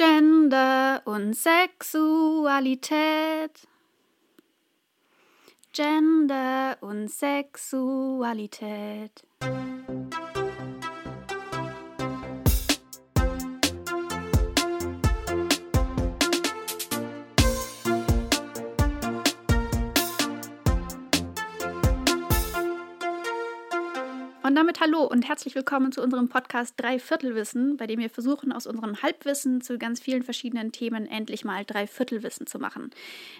Gender und Sexualität. Gender und Sexualität. Und damit hallo und herzlich willkommen zu unserem Podcast Dreiviertelwissen, bei dem wir versuchen, aus unserem Halbwissen zu ganz vielen verschiedenen Themen endlich mal Dreiviertelwissen zu machen.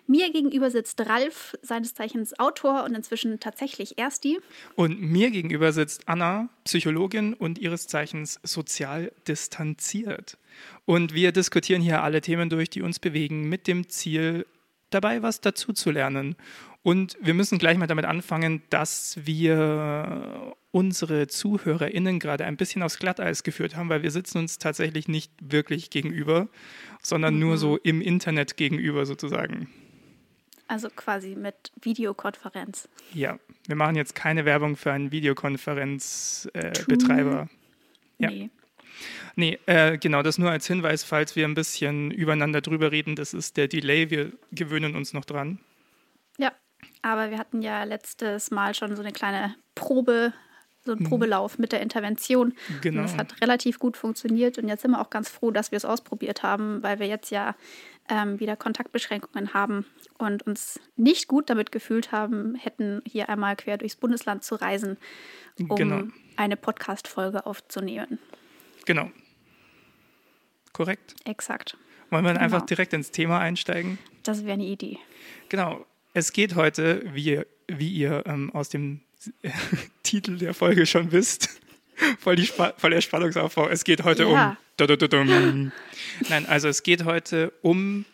Mir gegenüber sitzt Ralf, seines Zeichens Autor und inzwischen tatsächlich Ersti. Und mir gegenüber sitzt Anna, Psychologin und ihres Zeichens sozial distanziert. Und wir diskutieren hier alle Themen durch, die uns bewegen, mit dem Ziel, dabei was dazu zu lernen. Und wir müssen gleich mal damit anfangen, dass wir unsere ZuhörerInnen gerade ein bisschen aufs Glatteis geführt haben, weil wir sitzen uns tatsächlich nicht wirklich gegenüber, sondern mhm. nur so im Internet gegenüber sozusagen. Also quasi mit Videokonferenz. Ja, wir machen jetzt keine Werbung für einen Videokonferenzbetreiber. Äh, ja. Nee. Nee, äh, genau, das nur als Hinweis, falls wir ein bisschen übereinander drüber reden. Das ist der Delay, wir gewöhnen uns noch dran. Ja, aber wir hatten ja letztes Mal schon so eine kleine Probe, so einen mhm. Probelauf mit der Intervention. Genau. Und das hat relativ gut funktioniert. Und jetzt sind wir auch ganz froh, dass wir es ausprobiert haben, weil wir jetzt ja ähm, wieder Kontaktbeschränkungen haben und uns nicht gut damit gefühlt haben, hätten hier einmal quer durchs Bundesland zu reisen, um genau. eine Podcast-Folge aufzunehmen. Genau. Korrekt. Exakt. Wollen wir genau. einfach direkt ins Thema einsteigen? Das wäre eine Idee. Genau. Es geht heute, wie, wie ihr ähm, aus dem Titel der Folge schon wisst, voll, die voll der Spannungsaufbau. Es geht heute ja. um. Nein, also es geht heute um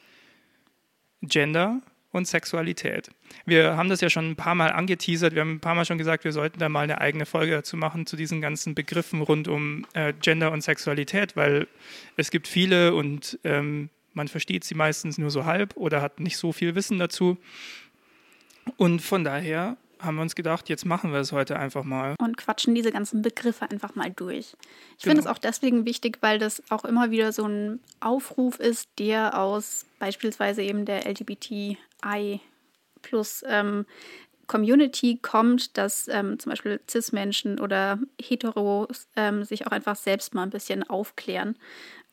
Gender und Sexualität. Wir haben das ja schon ein paar Mal angeteasert, wir haben ein paar Mal schon gesagt, wir sollten da mal eine eigene Folge dazu machen, zu diesen ganzen Begriffen rund um äh, Gender und Sexualität, weil es gibt viele und ähm, man versteht sie meistens nur so halb oder hat nicht so viel Wissen dazu. Und von daher haben wir uns gedacht, jetzt machen wir es heute einfach mal. Und quatschen diese ganzen Begriffe einfach mal durch. Ich genau. finde es auch deswegen wichtig, weil das auch immer wieder so ein Aufruf ist, der aus beispielsweise eben der LGBTI plus ähm, Community kommt, dass ähm, zum Beispiel Cis-Menschen oder Heteros ähm, sich auch einfach selbst mal ein bisschen aufklären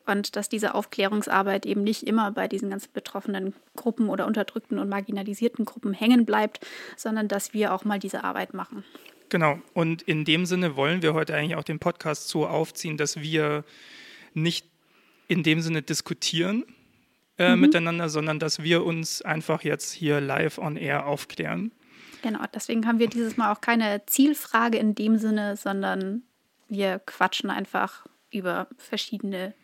und dass diese Aufklärungsarbeit eben nicht immer bei diesen ganzen betroffenen Gruppen oder unterdrückten und marginalisierten Gruppen hängen bleibt, sondern dass wir auch mal diese Arbeit machen. Genau, und in dem Sinne wollen wir heute eigentlich auch den Podcast so aufziehen, dass wir nicht in dem Sinne diskutieren äh, mhm. miteinander, sondern dass wir uns einfach jetzt hier live on air aufklären. Genau, deswegen haben wir dieses Mal auch keine Zielfrage in dem Sinne, sondern wir quatschen einfach über verschiedene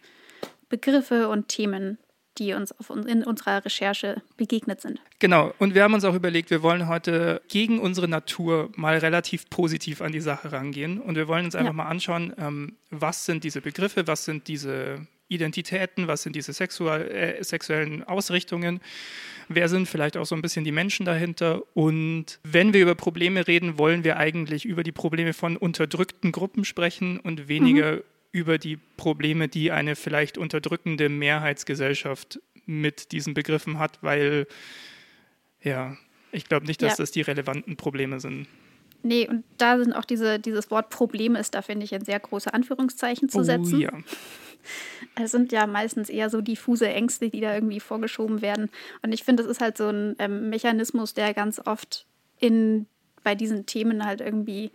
Begriffe und Themen, die uns in unserer Recherche begegnet sind. Genau, und wir haben uns auch überlegt, wir wollen heute gegen unsere Natur mal relativ positiv an die Sache rangehen. Und wir wollen uns einfach ja. mal anschauen, ähm, was sind diese Begriffe, was sind diese Identitäten, was sind diese äh, sexuellen Ausrichtungen, wer sind vielleicht auch so ein bisschen die Menschen dahinter. Und wenn wir über Probleme reden, wollen wir eigentlich über die Probleme von unterdrückten Gruppen sprechen und weniger mhm über die Probleme, die eine vielleicht unterdrückende Mehrheitsgesellschaft mit diesen Begriffen hat, weil ja, ich glaube nicht, dass ja. das die relevanten Probleme sind. Nee, und da sind auch diese, dieses Wort Problem ist da, finde ich, ein sehr große Anführungszeichen zu oh, setzen. Ja. Es sind ja meistens eher so diffuse Ängste, die da irgendwie vorgeschoben werden. Und ich finde, das ist halt so ein ähm, Mechanismus, der ganz oft in bei diesen Themen halt irgendwie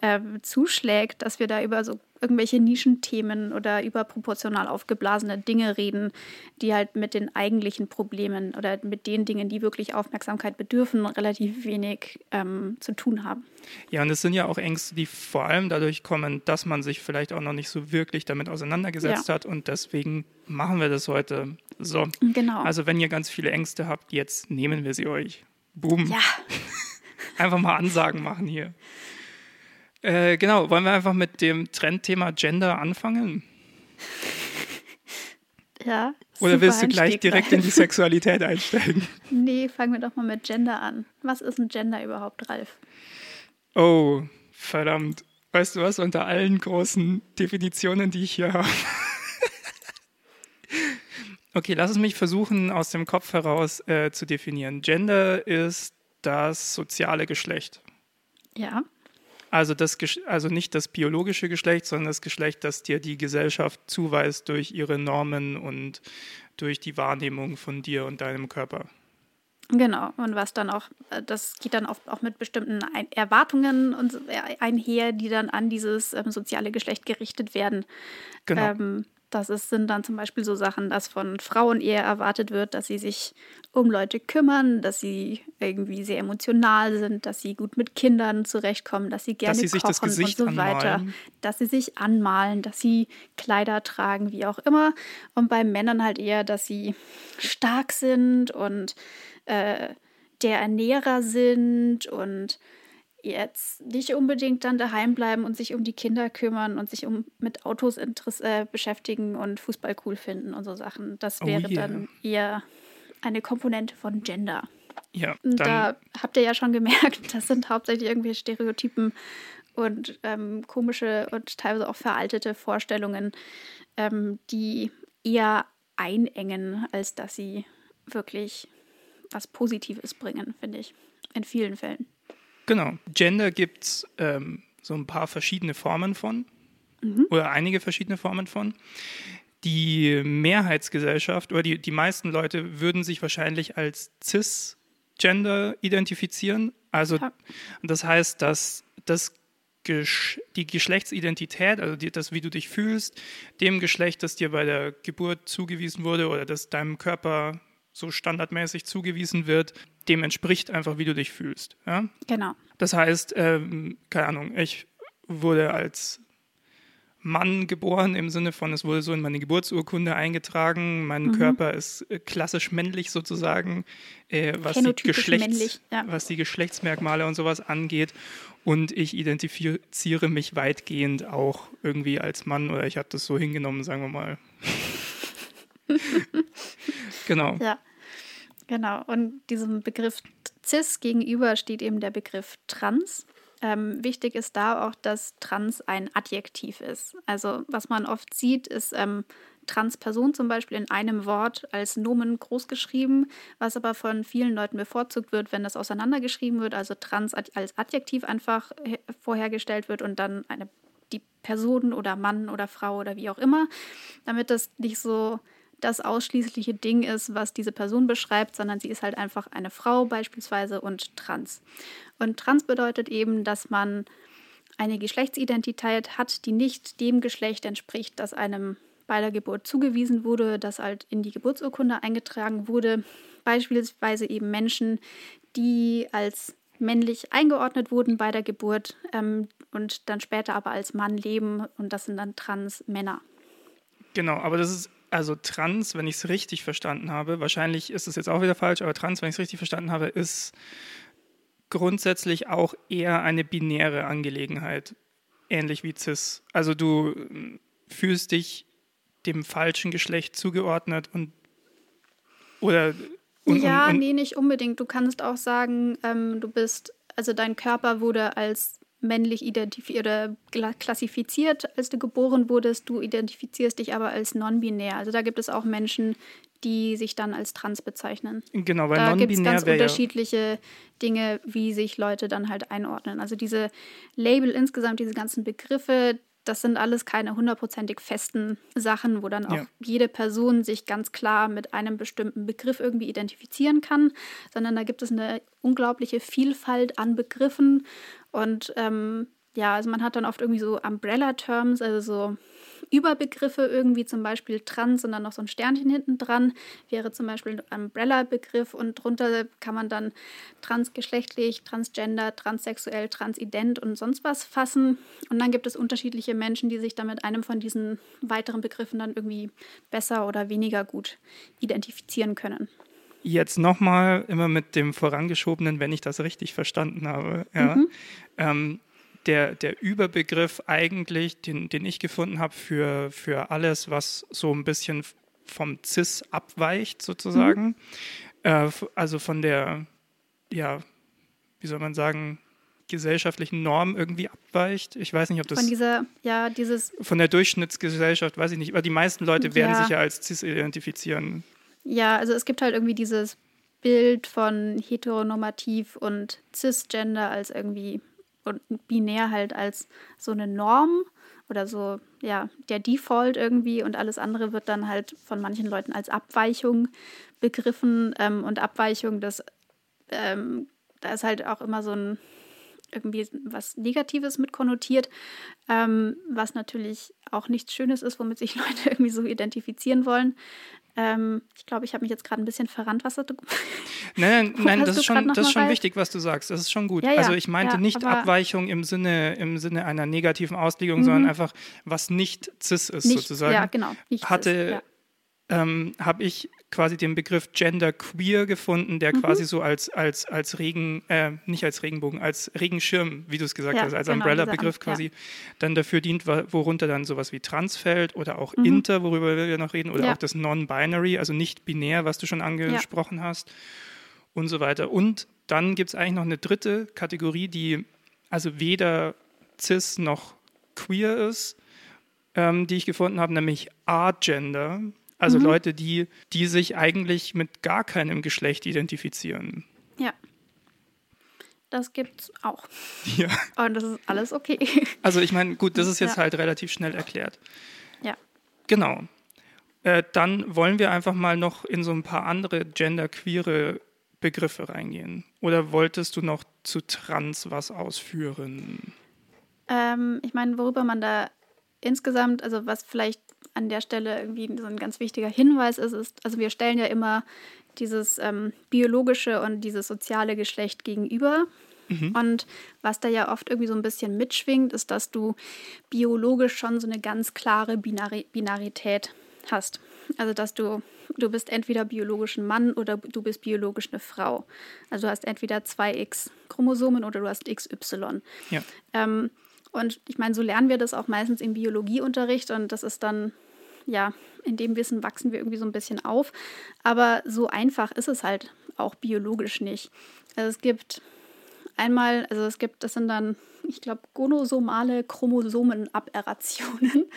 äh, zuschlägt, dass wir da über so irgendwelche Nischenthemen oder überproportional aufgeblasene Dinge reden, die halt mit den eigentlichen Problemen oder mit den Dingen, die wirklich Aufmerksamkeit bedürfen, relativ wenig ähm, zu tun haben. Ja, und es sind ja auch Ängste, die vor allem dadurch kommen, dass man sich vielleicht auch noch nicht so wirklich damit auseinandergesetzt ja. hat und deswegen machen wir das heute. So. Genau. Also wenn ihr ganz viele Ängste habt, jetzt nehmen wir sie euch. Boom. Ja. Einfach mal Ansagen machen hier. Äh, genau, wollen wir einfach mit dem Trendthema Gender anfangen? Ja. Oder willst du gleich direkt in die Sexualität einsteigen? Nee, fangen wir doch mal mit Gender an. Was ist ein Gender überhaupt, Ralf? Oh, verdammt. Weißt du was, unter allen großen Definitionen, die ich hier habe, Okay, lass es mich versuchen, aus dem Kopf heraus äh, zu definieren. Gender ist das soziale Geschlecht. Ja. Also, das, also nicht das biologische Geschlecht, sondern das Geschlecht, das dir die Gesellschaft zuweist durch ihre Normen und durch die Wahrnehmung von dir und deinem Körper. Genau, und was dann auch, äh, das geht dann oft auch mit bestimmten Erwartungen und äh, einher, die dann an dieses ähm, soziale Geschlecht gerichtet werden. Genau. Ähm, das ist, sind dann zum Beispiel so Sachen, dass von Frauen eher erwartet wird, dass sie sich um Leute kümmern, dass sie irgendwie sehr emotional sind, dass sie gut mit Kindern zurechtkommen, dass sie gerne dass sie kochen und so weiter, anmalen. dass sie sich anmalen, dass sie Kleider tragen, wie auch immer. Und bei Männern halt eher, dass sie stark sind und äh, der Ernährer sind und jetzt nicht unbedingt dann daheim bleiben und sich um die Kinder kümmern und sich um mit Autos äh, beschäftigen und Fußball cool finden und so Sachen. Das oh wäre oh yeah. dann eher eine Komponente von Gender. Ja, da habt ihr ja schon gemerkt, das sind hauptsächlich irgendwelche Stereotypen und ähm, komische und teilweise auch veraltete Vorstellungen, ähm, die eher einengen, als dass sie wirklich was Positives bringen, finde ich. In vielen Fällen. Genau. Gender gibt es ähm, so ein paar verschiedene Formen von. Mhm. Oder einige verschiedene Formen von. Die Mehrheitsgesellschaft oder die, die meisten Leute würden sich wahrscheinlich als cisgender identifizieren. Also ja. das heißt, dass das die Geschlechtsidentität, also das, wie du dich fühlst, dem Geschlecht, das dir bei der Geburt zugewiesen wurde oder das deinem Körper so standardmäßig zugewiesen wird, dem entspricht einfach, wie du dich fühlst. Ja? Genau. Das heißt, ähm, keine Ahnung, ich wurde als Mann geboren im Sinne von, es wurde so in meine Geburtsurkunde eingetragen. Mein mhm. Körper ist äh, klassisch männlich sozusagen, äh, was, die Geschlechts, ja. was die Geschlechtsmerkmale und sowas angeht. Und ich identifiziere mich weitgehend auch irgendwie als Mann oder ich habe das so hingenommen, sagen wir mal. genau. Ja. Genau, und diesem Begriff cis gegenüber steht eben der Begriff trans. Ähm, wichtig ist da auch, dass trans ein Adjektiv ist. Also was man oft sieht, ist ähm, Transperson zum Beispiel in einem Wort als Nomen großgeschrieben, was aber von vielen Leuten bevorzugt wird, wenn das auseinandergeschrieben wird, also trans als Adjektiv einfach vorhergestellt wird und dann eine, die Person oder Mann oder Frau oder wie auch immer, damit das nicht so das ausschließliche Ding ist, was diese Person beschreibt, sondern sie ist halt einfach eine Frau beispielsweise und trans. Und trans bedeutet eben, dass man eine Geschlechtsidentität hat, die nicht dem Geschlecht entspricht, das einem bei der Geburt zugewiesen wurde, das halt in die Geburtsurkunde eingetragen wurde. Beispielsweise eben Menschen, die als männlich eingeordnet wurden bei der Geburt ähm, und dann später aber als Mann leben und das sind dann Trans-Männer. Genau, aber das ist also trans, wenn ich es richtig verstanden habe, wahrscheinlich ist es jetzt auch wieder falsch, aber trans, wenn ich es richtig verstanden habe, ist grundsätzlich auch eher eine binäre Angelegenheit, ähnlich wie cis. Also du hm, fühlst dich dem falschen Geschlecht zugeordnet und oder und, ja, und, und, nee, nicht unbedingt. Du kannst auch sagen, ähm, du bist, also dein Körper wurde als männlich identifiziert oder klassifiziert, als du geboren wurdest. Du identifizierst dich aber als non-binär. Also da gibt es auch Menschen, die sich dann als trans bezeichnen. Genau, weil da gibt es ganz unterschiedliche Dinge, wie sich Leute dann halt einordnen. Also diese Label insgesamt, diese ganzen Begriffe, das sind alles keine hundertprozentig festen Sachen, wo dann auch ja. jede Person sich ganz klar mit einem bestimmten Begriff irgendwie identifizieren kann, sondern da gibt es eine unglaubliche Vielfalt an Begriffen und ähm, ja, also man hat dann oft irgendwie so Umbrella-Terms, also so Überbegriffe irgendwie, zum Beispiel trans und dann noch so ein Sternchen hinten dran, wäre zum Beispiel ein Umbrella-Begriff und drunter kann man dann transgeschlechtlich, transgender, transsexuell, transident und sonst was fassen. Und dann gibt es unterschiedliche Menschen, die sich dann mit einem von diesen weiteren Begriffen dann irgendwie besser oder weniger gut identifizieren können. Jetzt nochmal immer mit dem vorangeschobenen, wenn ich das richtig verstanden habe. Ja. Mhm. Ähm, der, der Überbegriff eigentlich, den, den ich gefunden habe für, für alles, was so ein bisschen vom CIS abweicht, sozusagen. Mhm. Äh, also von der, ja, wie soll man sagen, gesellschaftlichen Norm irgendwie abweicht. Ich weiß nicht, ob das. Von dieser, ja, dieses. Von der Durchschnittsgesellschaft, weiß ich nicht. Aber die meisten Leute werden ja. sich ja als cis identifizieren. Ja, also es gibt halt irgendwie dieses Bild von heteronormativ und cisgender als irgendwie und binär halt als so eine Norm oder so, ja, der Default irgendwie und alles andere wird dann halt von manchen Leuten als Abweichung begriffen ähm, und Abweichung, das, ähm, da ist halt auch immer so ein irgendwie was Negatives mit konnotiert, ähm, was natürlich auch nichts Schönes ist, womit sich Leute irgendwie so identifizieren wollen. Ähm, ich glaube, ich habe mich jetzt gerade ein bisschen verrannt. Was du Nein, nein, nein das ist schon, das ist schon wichtig, was du sagst. Das ist schon gut. Ja, ja, also ich meinte ja, nicht Abweichung im Sinne, im Sinne einer negativen Auslegung, mhm. sondern einfach, was nicht cis ist, nicht, sozusagen. Ja, genau. Hatte, cis, ähm, habe ich quasi den Begriff Gender Queer gefunden, der mhm. quasi so als, als, als Regen, äh, nicht als Regenbogen, als Regenschirm, wie du es gesagt ja, hast, als genau, Umbrella-Begriff quasi ja. dann dafür dient, worunter dann sowas wie Trans fällt oder auch mhm. Inter, worüber wir noch reden, oder ja. auch das Non-Binary, also nicht binär, was du schon angesprochen hast und so weiter. Und dann gibt es eigentlich noch eine dritte Kategorie, die also weder cis noch queer ist, ähm, die ich gefunden habe, nämlich A-Gender. Also mhm. Leute, die, die sich eigentlich mit gar keinem Geschlecht identifizieren. Ja. Das gibt's auch. Ja. Und das ist alles okay. Also ich meine, gut, das ist jetzt ja. halt relativ schnell erklärt. Ja. Genau. Äh, dann wollen wir einfach mal noch in so ein paar andere genderqueere Begriffe reingehen. Oder wolltest du noch zu trans was ausführen? Ähm, ich meine, worüber man da insgesamt, also was vielleicht an der Stelle irgendwie so ein ganz wichtiger Hinweis ist, ist, also wir stellen ja immer dieses ähm, biologische und dieses soziale Geschlecht gegenüber. Mhm. Und was da ja oft irgendwie so ein bisschen mitschwingt, ist, dass du biologisch schon so eine ganz klare Binari Binarität hast. Also dass du, du bist entweder biologisch ein Mann oder du bist biologisch eine Frau. Also du hast entweder zwei X-Chromosomen oder du hast XY. Ja. Ähm, und ich meine, so lernen wir das auch meistens im Biologieunterricht und das ist dann, ja, in dem Wissen wachsen wir irgendwie so ein bisschen auf. Aber so einfach ist es halt auch biologisch nicht. Also es gibt einmal, also es gibt, das sind dann, ich glaube, gonosomale Chromosomenaberrationen.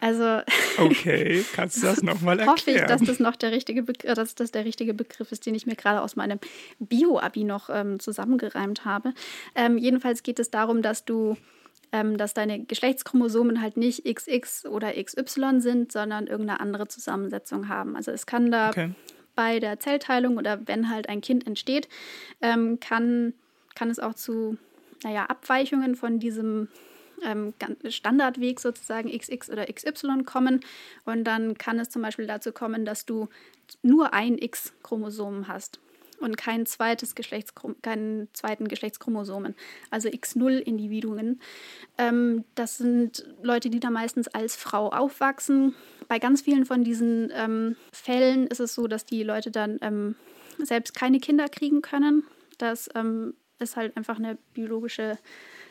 Also okay, kannst du das nochmal erklären? Hoffe ich, dass das noch der richtige Begriff, dass das der richtige Begriff ist, den ich mir gerade aus meinem Bio-Abi noch ähm, zusammengereimt habe. Ähm, jedenfalls geht es darum, dass du ähm, dass deine Geschlechtschromosomen halt nicht XX oder XY sind, sondern irgendeine andere Zusammensetzung haben. Also es kann da okay. bei der Zellteilung oder wenn halt ein Kind entsteht, ähm, kann, kann es auch zu naja, Abweichungen von diesem ähm, Standardweg sozusagen XX oder XY kommen. Und dann kann es zum Beispiel dazu kommen, dass du nur ein X-Chromosom hast und kein zweites Geschlechtschrom keinen zweiten Geschlechtschromosomen, also X0 Individuen. Ähm, das sind Leute, die da meistens als Frau aufwachsen. Bei ganz vielen von diesen ähm, Fällen ist es so, dass die Leute dann ähm, selbst keine Kinder kriegen können. Das ähm, ist halt einfach eine biologische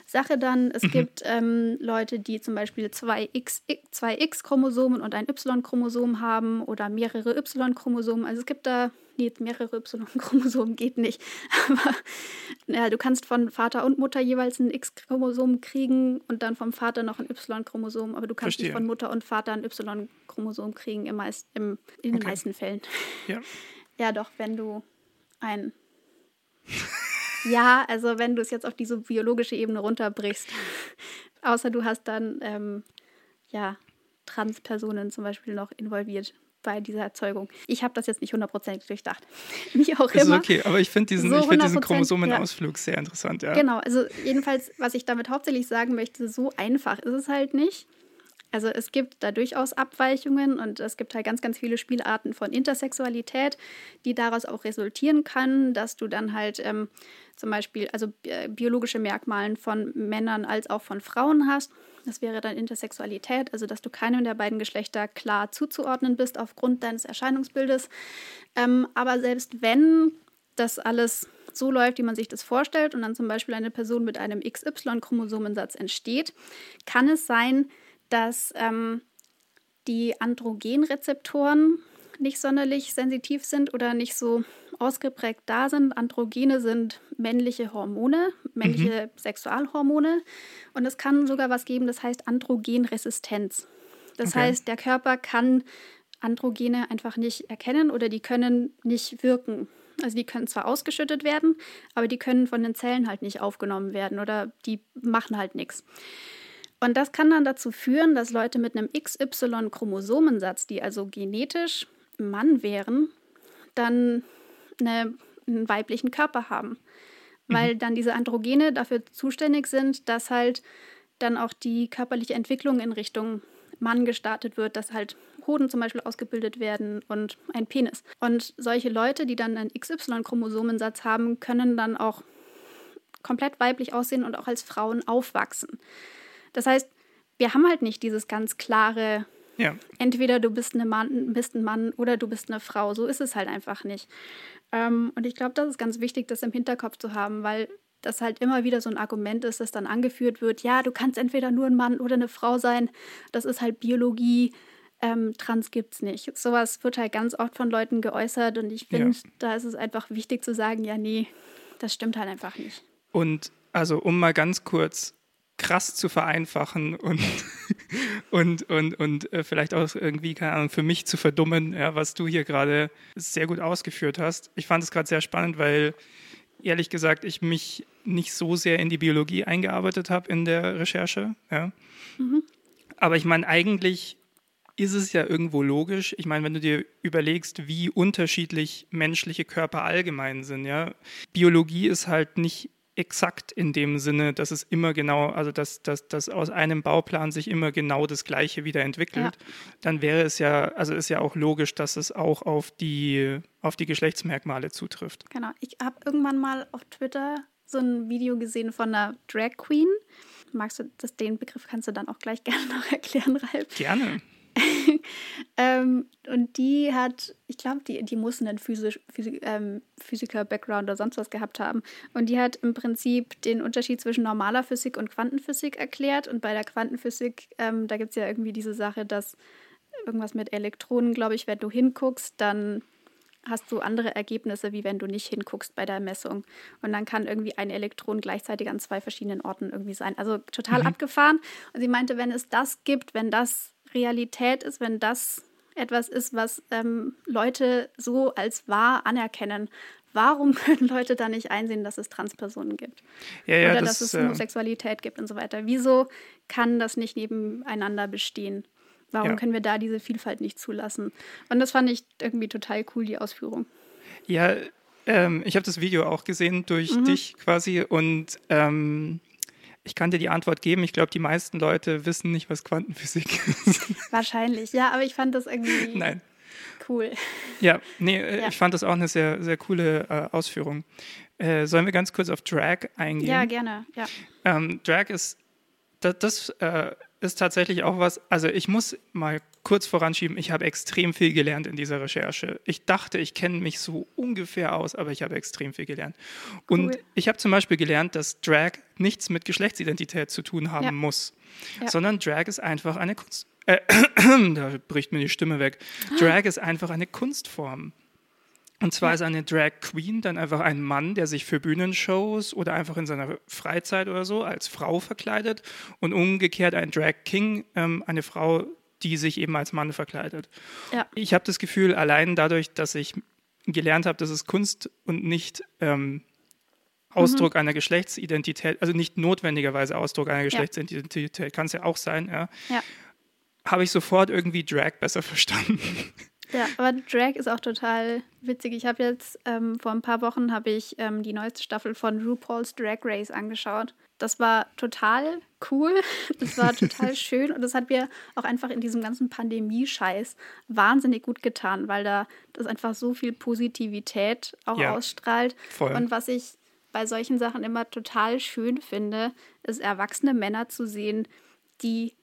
Sache dann. Es mhm. gibt ähm, Leute, die zum Beispiel zwei, X, zwei X-Chromosomen und ein Y-Chromosom haben oder mehrere Y-Chromosomen. Also es gibt da, nee, mehrere Y-Chromosomen geht nicht. Aber ja, du kannst von Vater und Mutter jeweils ein X-Chromosom kriegen und dann vom Vater noch ein Y-Chromosom. Aber du kannst Verstehe. nicht von Mutter und Vater ein Y-Chromosom kriegen im meist, im, in den meisten Fällen. Ja. ja, doch, wenn du ein ja, also wenn du es jetzt auf diese biologische Ebene runterbrichst, außer du hast dann ähm, ja Transpersonen zum Beispiel noch involviert bei dieser Erzeugung. Ich habe das jetzt nicht hundertprozentig durchdacht. Wie auch das immer. Ist okay, aber ich finde diesen, so find diesen Chromosomenausflug ja. sehr interessant. Ja. Genau, also jedenfalls, was ich damit hauptsächlich sagen möchte, so einfach ist es halt nicht. Also es gibt da durchaus Abweichungen und es gibt halt ganz, ganz viele Spielarten von Intersexualität, die daraus auch resultieren können, dass du dann halt ähm, zum Beispiel also äh, biologische Merkmalen von Männern als auch von Frauen hast. Das wäre dann Intersexualität, also dass du keinem der beiden Geschlechter klar zuzuordnen bist aufgrund deines Erscheinungsbildes. Ähm, aber selbst wenn das alles so läuft, wie man sich das vorstellt und dann zum Beispiel eine Person mit einem XY-Chromosomensatz entsteht, kann es sein, dass ähm, die Androgenrezeptoren nicht sonderlich sensitiv sind oder nicht so ausgeprägt da sind. Androgene sind männliche Hormone, männliche mhm. Sexualhormone. Und es kann sogar was geben, das heißt Androgenresistenz. Das okay. heißt, der Körper kann Androgene einfach nicht erkennen oder die können nicht wirken. Also die können zwar ausgeschüttet werden, aber die können von den Zellen halt nicht aufgenommen werden oder die machen halt nichts. Und das kann dann dazu führen, dass Leute mit einem XY-Chromosomensatz, die also genetisch Mann wären, dann eine, einen weiblichen Körper haben. Weil mhm. dann diese Androgene dafür zuständig sind, dass halt dann auch die körperliche Entwicklung in Richtung Mann gestartet wird, dass halt Hoden zum Beispiel ausgebildet werden und ein Penis. Und solche Leute, die dann einen XY-Chromosomensatz haben, können dann auch komplett weiblich aussehen und auch als Frauen aufwachsen. Das heißt, wir haben halt nicht dieses ganz klare, ja. entweder du bist, eine Mann, bist ein Mann oder du bist eine Frau. So ist es halt einfach nicht. Ähm, und ich glaube, das ist ganz wichtig, das im Hinterkopf zu haben, weil das halt immer wieder so ein Argument ist, das dann angeführt wird, ja, du kannst entweder nur ein Mann oder eine Frau sein, das ist halt Biologie, ähm, Trans es nicht. Sowas wird halt ganz oft von Leuten geäußert und ich finde, ja. da ist es einfach wichtig zu sagen, ja, nee, das stimmt halt einfach nicht. Und also um mal ganz kurz krass zu vereinfachen und, und, und, und äh, vielleicht auch irgendwie, keine Ahnung, für mich zu verdummen, ja, was du hier gerade sehr gut ausgeführt hast. Ich fand es gerade sehr spannend, weil ehrlich gesagt ich mich nicht so sehr in die Biologie eingearbeitet habe in der Recherche. Ja. Mhm. Aber ich meine, eigentlich ist es ja irgendwo logisch. Ich meine, wenn du dir überlegst, wie unterschiedlich menschliche Körper allgemein sind, ja. Biologie ist halt nicht exakt in dem Sinne, dass es immer genau, also dass, dass, dass aus einem Bauplan sich immer genau das Gleiche wieder entwickelt, ja. dann wäre es ja, also ist ja auch logisch, dass es auch auf die, auf die Geschlechtsmerkmale zutrifft. Genau. Ich habe irgendwann mal auf Twitter so ein Video gesehen von einer Drag Queen. Magst du das, den Begriff kannst du dann auch gleich gerne noch erklären, Ralf? Gerne. ähm, und die hat, ich glaube, die, die muss einen Physisch, Physik, ähm, Physiker-Background oder sonst was gehabt haben. Und die hat im Prinzip den Unterschied zwischen normaler Physik und Quantenphysik erklärt. Und bei der Quantenphysik, ähm, da gibt es ja irgendwie diese Sache, dass irgendwas mit Elektronen, glaube ich, wenn du hinguckst, dann hast du andere Ergebnisse, wie wenn du nicht hinguckst bei der Messung. Und dann kann irgendwie ein Elektron gleichzeitig an zwei verschiedenen Orten irgendwie sein. Also total mhm. abgefahren. Und sie meinte, wenn es das gibt, wenn das Realität ist, wenn das etwas ist, was ähm, Leute so als wahr anerkennen. Warum können Leute da nicht einsehen, dass es Transpersonen gibt? Ja, ja, Oder das, dass es äh, Homosexualität gibt und so weiter? Wieso kann das nicht nebeneinander bestehen? Warum ja. können wir da diese Vielfalt nicht zulassen? Und das fand ich irgendwie total cool, die Ausführung. Ja, ähm, ich habe das Video auch gesehen durch mhm. dich quasi und ähm, ich kann dir die Antwort geben. Ich glaube, die meisten Leute wissen nicht, was Quantenphysik ist. Wahrscheinlich, ja, aber ich fand das irgendwie Nein. cool. Ja, nee, äh, ja. ich fand das auch eine sehr, sehr coole äh, Ausführung. Äh, sollen wir ganz kurz auf Drag eingehen? Ja, gerne. Ja. Ähm, Drag ist, das, das äh, ist tatsächlich auch was, also ich muss mal kurz voranschieben, ich habe extrem viel gelernt in dieser Recherche. Ich dachte, ich kenne mich so ungefähr aus, aber ich habe extrem viel gelernt. Cool. Und ich habe zum Beispiel gelernt, dass Drag nichts mit Geschlechtsidentität zu tun haben ja. muss, ja. sondern Drag ist einfach eine Kunst. Äh, da bricht mir die Stimme weg. Drag ist einfach eine Kunstform. Und zwar ja. ist eine Drag Queen dann einfach ein Mann, der sich für Bühnenshows oder einfach in seiner Freizeit oder so als Frau verkleidet und umgekehrt ein Drag King, ähm, eine Frau, die sich eben als Mann verkleidet. Ja. Ich habe das Gefühl, allein dadurch, dass ich gelernt habe, dass es Kunst und nicht ähm, Ausdruck mhm. einer Geschlechtsidentität, also nicht notwendigerweise Ausdruck einer Geschlechtsidentität, ja. kann es ja auch sein, ja, ja. habe ich sofort irgendwie Drag besser verstanden. Ja, aber Drag ist auch total witzig. Ich habe jetzt ähm, vor ein paar Wochen habe ich ähm, die neueste Staffel von RuPaul's Drag Race angeschaut. Das war total cool. Das war total schön und das hat mir auch einfach in diesem ganzen Pandemie-Scheiß wahnsinnig gut getan, weil da das einfach so viel Positivität auch ja, ausstrahlt. Voll. Und was ich bei solchen Sachen immer total schön finde, ist erwachsene Männer zu sehen, die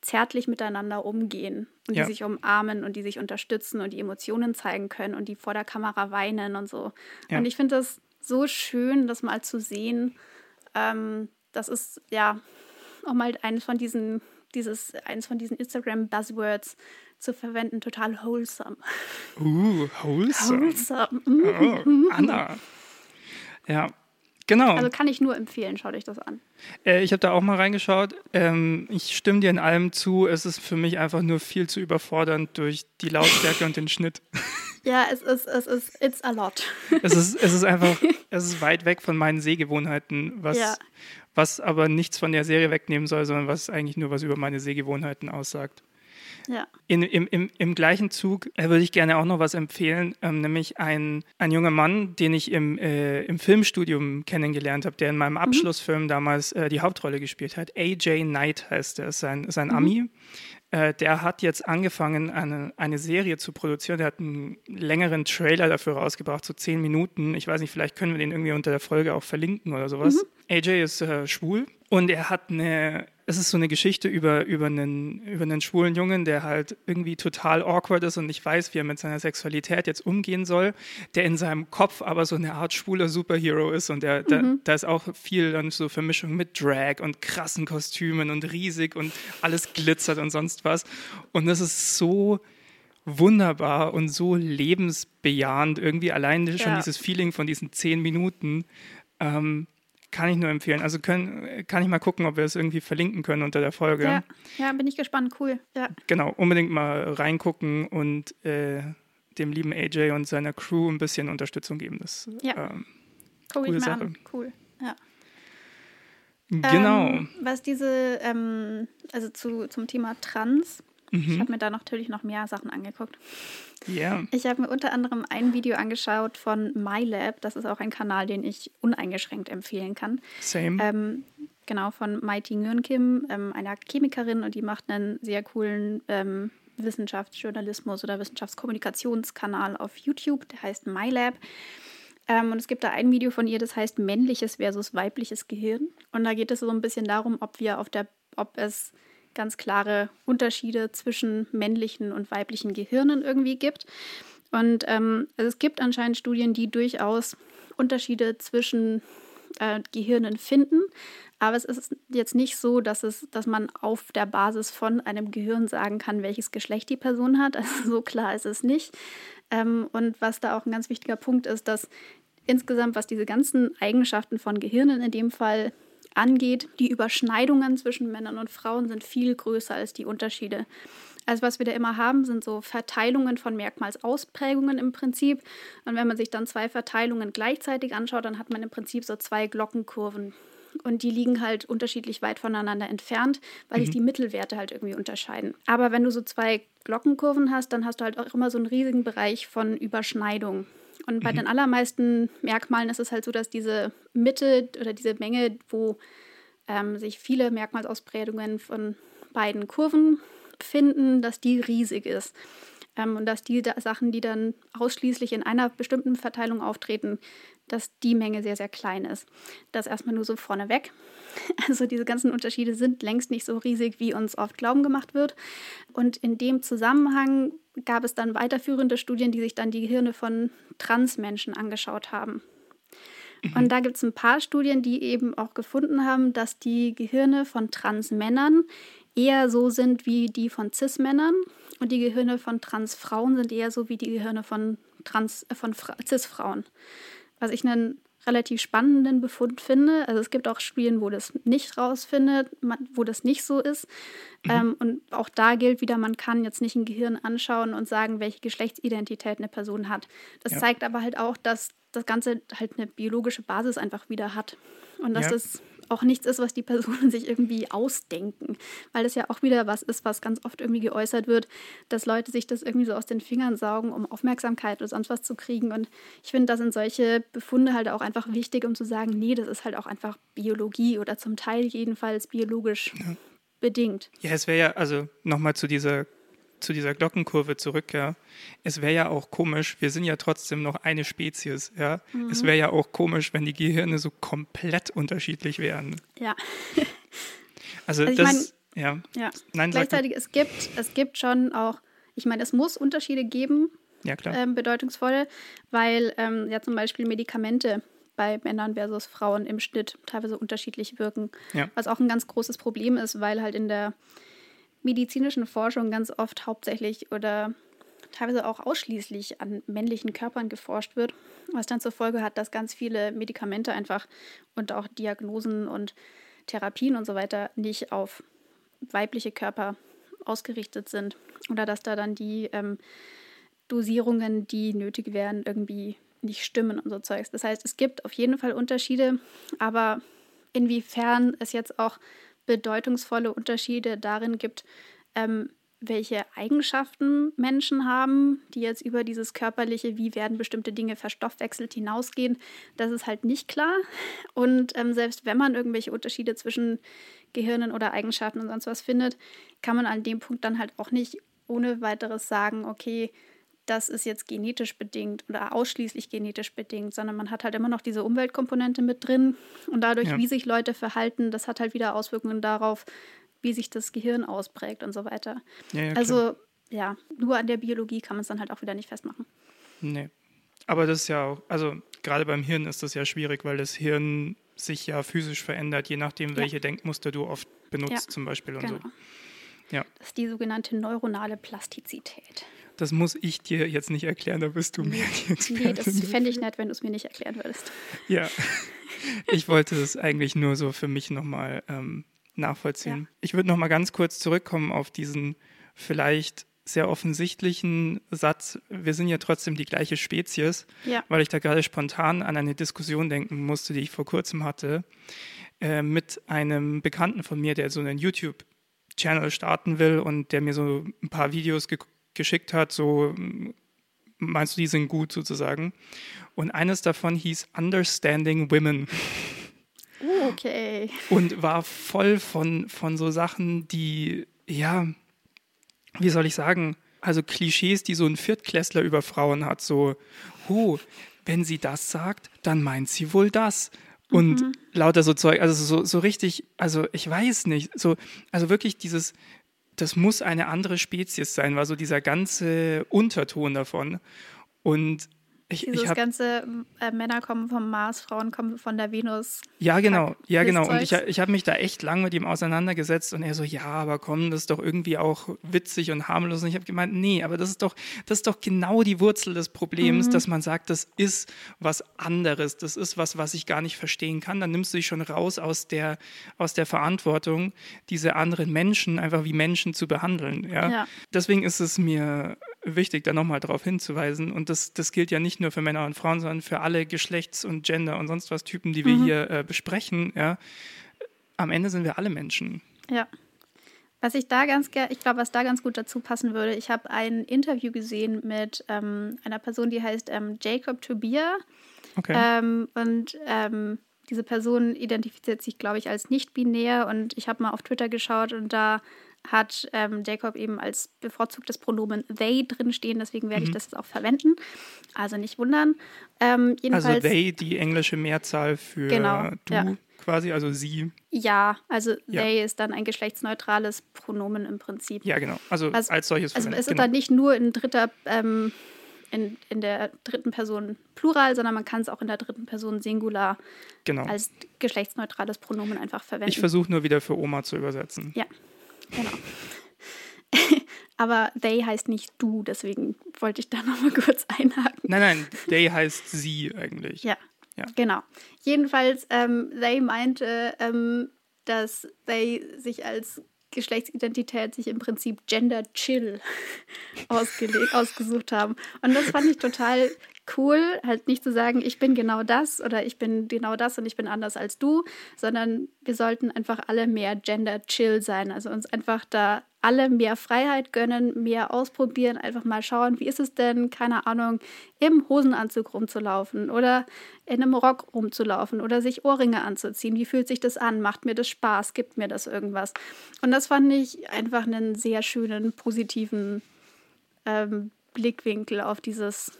zärtlich miteinander umgehen und ja. die sich umarmen und die sich unterstützen und die Emotionen zeigen können und die vor der Kamera weinen und so. Ja. Und ich finde das so schön, das mal zu sehen. Ähm, das ist ja auch mal eines von diesen, dieses, eines von diesen Instagram-Buzzwords, zu verwenden total wholesome. Uh, wholesome. Wholesome. Oh, Anna. Ja, genau. Also kann ich nur empfehlen, schaut euch das an. Äh, ich habe da auch mal reingeschaut. Ähm, ich stimme dir in allem zu. Es ist für mich einfach nur viel zu überfordernd durch die Lautstärke und den Schnitt. Ja, es ist, es ist, it's a lot. Es ist, es ist einfach, es ist weit weg von meinen Sehgewohnheiten, was, ja. was aber nichts von der Serie wegnehmen soll, sondern was eigentlich nur was über meine Sehgewohnheiten aussagt. Ja. In, im, im, Im gleichen Zug äh, würde ich gerne auch noch was empfehlen, ähm, nämlich ein, ein junger Mann, den ich im, äh, im Filmstudium kennengelernt habe, der in meinem mhm. Abschlussfilm mhm. damals äh, die Hauptrolle gespielt hat. AJ Knight heißt er, ist sein, sein mhm. Ami. Äh, der hat jetzt angefangen, eine, eine Serie zu produzieren. Der hat einen längeren Trailer dafür rausgebracht, so zehn Minuten. Ich weiß nicht, vielleicht können wir den irgendwie unter der Folge auch verlinken oder sowas. Mhm. AJ ist äh, schwul und er hat eine es ist so eine Geschichte über, über, einen, über einen schwulen Jungen, der halt irgendwie total awkward ist und nicht weiß, wie er mit seiner Sexualität jetzt umgehen soll, der in seinem Kopf aber so eine Art schwuler Superhero ist und der, mhm. da, da ist auch viel dann so Vermischung mit Drag und krassen Kostümen und riesig und alles glitzert und sonst was. Und das ist so wunderbar und so lebensbejahend irgendwie allein schon dieses Feeling von diesen zehn Minuten. Ähm, kann ich nur empfehlen. Also können, kann ich mal gucken, ob wir es irgendwie verlinken können unter der Folge. Ja, ja bin ich gespannt. Cool. Ja. Genau, unbedingt mal reingucken und äh, dem lieben AJ und seiner Crew ein bisschen Unterstützung geben. Das ja. ähm, Guck coole ich Sache. An. Cool. Ja. Genau. Ähm, was diese, ähm, also zu, zum Thema Trans, mhm. ich habe mir da natürlich noch mehr Sachen angeguckt. Yeah. Ich habe mir unter anderem ein Video angeschaut von MyLab. Das ist auch ein Kanal, den ich uneingeschränkt empfehlen kann. Same. Ähm, genau, von Mighty Nguyen Kim, ähm, einer Chemikerin und die macht einen sehr coolen ähm, Wissenschaftsjournalismus oder Wissenschaftskommunikationskanal auf YouTube. Der heißt MyLab. Ähm, und es gibt da ein Video von ihr, das heißt männliches versus weibliches Gehirn. Und da geht es so ein bisschen darum, ob wir auf der, ob es ganz klare Unterschiede zwischen männlichen und weiblichen Gehirnen irgendwie gibt. Und ähm, also es gibt anscheinend Studien, die durchaus Unterschiede zwischen äh, Gehirnen finden. Aber es ist jetzt nicht so, dass, es, dass man auf der Basis von einem Gehirn sagen kann, welches Geschlecht die Person hat. Also so klar ist es nicht. Ähm, und was da auch ein ganz wichtiger Punkt ist, dass insgesamt, was diese ganzen Eigenschaften von Gehirnen in dem Fall angeht, die Überschneidungen zwischen Männern und Frauen sind viel größer als die Unterschiede. Also was wir da immer haben, sind so Verteilungen von Merkmalsausprägungen im Prinzip. Und wenn man sich dann zwei Verteilungen gleichzeitig anschaut, dann hat man im Prinzip so zwei Glockenkurven. Und die liegen halt unterschiedlich weit voneinander entfernt, weil mhm. sich die Mittelwerte halt irgendwie unterscheiden. Aber wenn du so zwei Glockenkurven hast, dann hast du halt auch immer so einen riesigen Bereich von Überschneidung. Und bei mhm. den allermeisten Merkmalen ist es halt so, dass diese Mitte oder diese Menge, wo ähm, sich viele Merkmalsausprägungen von beiden Kurven finden, dass die riesig ist. Ähm, und dass die da Sachen, die dann ausschließlich in einer bestimmten Verteilung auftreten, dass die Menge sehr, sehr klein ist. Das erstmal nur so vorneweg. Also diese ganzen Unterschiede sind längst nicht so riesig, wie uns oft glauben gemacht wird. Und in dem Zusammenhang gab es dann weiterführende Studien, die sich dann die Gehirne von Transmenschen angeschaut haben. Mhm. Und da gibt es ein paar Studien, die eben auch gefunden haben, dass die Gehirne von Transmännern eher so sind wie die von Cis-Männern und die Gehirne von Transfrauen sind eher so wie die Gehirne von, Trans, äh, von Cis-Frauen. Was ich einen relativ spannenden Befund finde. Also es gibt auch Studien, wo das nicht rausfindet, wo das nicht so ist. Mhm. Ähm, und auch da gilt wieder, man kann jetzt nicht ein Gehirn anschauen und sagen, welche Geschlechtsidentität eine Person hat. Das ja. zeigt aber halt auch, dass das Ganze halt eine biologische Basis einfach wieder hat. Und dass ja. das auch nichts ist, was die Personen sich irgendwie ausdenken. Weil das ja auch wieder was ist, was ganz oft irgendwie geäußert wird, dass Leute sich das irgendwie so aus den Fingern saugen, um Aufmerksamkeit oder sonst was zu kriegen. Und ich finde, da sind solche Befunde halt auch einfach wichtig, um zu sagen, nee, das ist halt auch einfach Biologie oder zum Teil jedenfalls biologisch ja. bedingt. Ja, es wäre ja, also nochmal zu dieser zu dieser Glockenkurve zurück, ja. Es wäre ja auch komisch, wir sind ja trotzdem noch eine Spezies, ja. Mhm. Es wäre ja auch komisch, wenn die Gehirne so komplett unterschiedlich wären. Ja. also, also das, mein, ja. ja. Nein, Gleichzeitig, es gibt, es gibt schon auch, ich meine, es muss Unterschiede geben, ja, klar. Ähm, bedeutungsvolle, weil ähm, ja zum Beispiel Medikamente bei Männern versus Frauen im Schnitt teilweise unterschiedlich wirken. Ja. Was auch ein ganz großes Problem ist, weil halt in der medizinischen Forschung ganz oft hauptsächlich oder teilweise auch ausschließlich an männlichen Körpern geforscht wird, was dann zur Folge hat, dass ganz viele Medikamente einfach und auch Diagnosen und Therapien und so weiter nicht auf weibliche Körper ausgerichtet sind oder dass da dann die ähm, Dosierungen, die nötig wären, irgendwie nicht stimmen und so Zeugs. Das heißt, es gibt auf jeden Fall Unterschiede, aber inwiefern es jetzt auch bedeutungsvolle Unterschiede darin gibt, ähm, welche Eigenschaften Menschen haben, die jetzt über dieses körperliche, wie werden bestimmte Dinge verstoffwechselt, hinausgehen, das ist halt nicht klar. Und ähm, selbst wenn man irgendwelche Unterschiede zwischen Gehirnen oder Eigenschaften und sonst was findet, kann man an dem Punkt dann halt auch nicht ohne weiteres sagen, okay, das ist jetzt genetisch bedingt oder ausschließlich genetisch bedingt, sondern man hat halt immer noch diese Umweltkomponente mit drin und dadurch, ja. wie sich Leute verhalten, das hat halt wieder Auswirkungen darauf, wie sich das Gehirn ausprägt und so weiter. Ja, ja, also ja, nur an der Biologie kann man es dann halt auch wieder nicht festmachen. Nee. Aber das ist ja auch, also gerade beim Hirn ist das ja schwierig, weil das Hirn sich ja physisch verändert, je nachdem, welche Denkmuster du oft benutzt, zum Beispiel und genau. so. Ja. Das ist die sogenannte neuronale Plastizität. Das muss ich dir jetzt nicht erklären, da bist du mehr die Expertin. Nee, das fände ich nett, wenn du es mir nicht erklären würdest. Ja, ich wollte es eigentlich nur so für mich nochmal ähm, nachvollziehen. Ja. Ich würde nochmal ganz kurz zurückkommen auf diesen vielleicht sehr offensichtlichen Satz, wir sind ja trotzdem die gleiche Spezies, ja. weil ich da gerade spontan an eine Diskussion denken musste, die ich vor kurzem hatte, äh, mit einem Bekannten von mir, der so einen YouTube-Channel starten will und der mir so ein paar Videos ge geschickt hat, so meinst du, die sind gut sozusagen. Und eines davon hieß Understanding Women. Uh, okay. Und war voll von, von so Sachen, die, ja, wie soll ich sagen, also Klischees, die so ein Viertklässler über Frauen hat, so, oh, wenn sie das sagt, dann meint sie wohl das. Und mhm. lauter so Zeug, also so, so richtig, also ich weiß nicht, so, also wirklich dieses, das muss eine andere Spezies sein, war so dieser ganze Unterton davon. Und ich, Dieses ich hab, ganze äh, Männer kommen vom Mars, Frauen kommen von der Venus. Ja, genau, ja, genau. Und ich, ich habe mich da echt lang mit ihm auseinandergesetzt und er so, ja, aber komm, das ist doch irgendwie auch witzig und harmlos. Und ich habe gemeint, nee, aber das ist doch, das ist doch genau die Wurzel des Problems, mhm. dass man sagt, das ist was anderes, das ist was, was ich gar nicht verstehen kann. Dann nimmst du dich schon raus aus der, aus der Verantwortung, diese anderen Menschen einfach wie Menschen zu behandeln. Ja? ja. Deswegen ist es mir wichtig, da nochmal darauf hinzuweisen. Und das, das gilt ja nicht nur für Männer und Frauen, sondern für alle Geschlechts- und Gender- und sonst was Typen, die wir mhm. hier äh, besprechen. Ja. Am Ende sind wir alle Menschen. Ja. Was ich da ganz gerne, ich glaube, was da ganz gut dazu passen würde, ich habe ein Interview gesehen mit ähm, einer Person, die heißt ähm, Jacob Tobia. Okay. Ähm, und ähm, diese Person identifiziert sich, glaube ich, als nicht binär. Und ich habe mal auf Twitter geschaut und da hat ähm, Jacob eben als bevorzugtes Pronomen they drinstehen, deswegen werde mhm. ich das jetzt auch verwenden. Also nicht wundern. Ähm, also they, die englische Mehrzahl für genau, du ja. quasi, also sie. Ja, also ja. they ist dann ein geschlechtsneutrales Pronomen im Prinzip. Ja, genau. Also, also als solches. Also es ist genau. dann nicht nur in dritter ähm, in, in der dritten Person Plural, sondern man kann es auch in der dritten Person Singular genau. als geschlechtsneutrales Pronomen einfach verwenden. Ich versuche nur wieder für Oma zu übersetzen. Ja. Genau. Aber they heißt nicht du, deswegen wollte ich da nochmal kurz einhaken. Nein, nein, they heißt sie eigentlich. Ja, ja. genau. Jedenfalls, ähm, they meinte, ähm, dass they sich als Geschlechtsidentität sich im Prinzip Gender Chill ausgesucht haben. Und das fand ich total cool, halt nicht zu sagen, ich bin genau das oder ich bin genau das und ich bin anders als du, sondern wir sollten einfach alle mehr gender chill sein, also uns einfach da alle mehr Freiheit gönnen, mehr ausprobieren, einfach mal schauen, wie ist es denn, keine Ahnung, im Hosenanzug rumzulaufen oder in einem Rock rumzulaufen oder sich Ohrringe anzuziehen. Wie fühlt sich das an? Macht mir das Spaß? Gibt mir das irgendwas? Und das fand ich einfach einen sehr schönen, positiven ähm, Blickwinkel auf dieses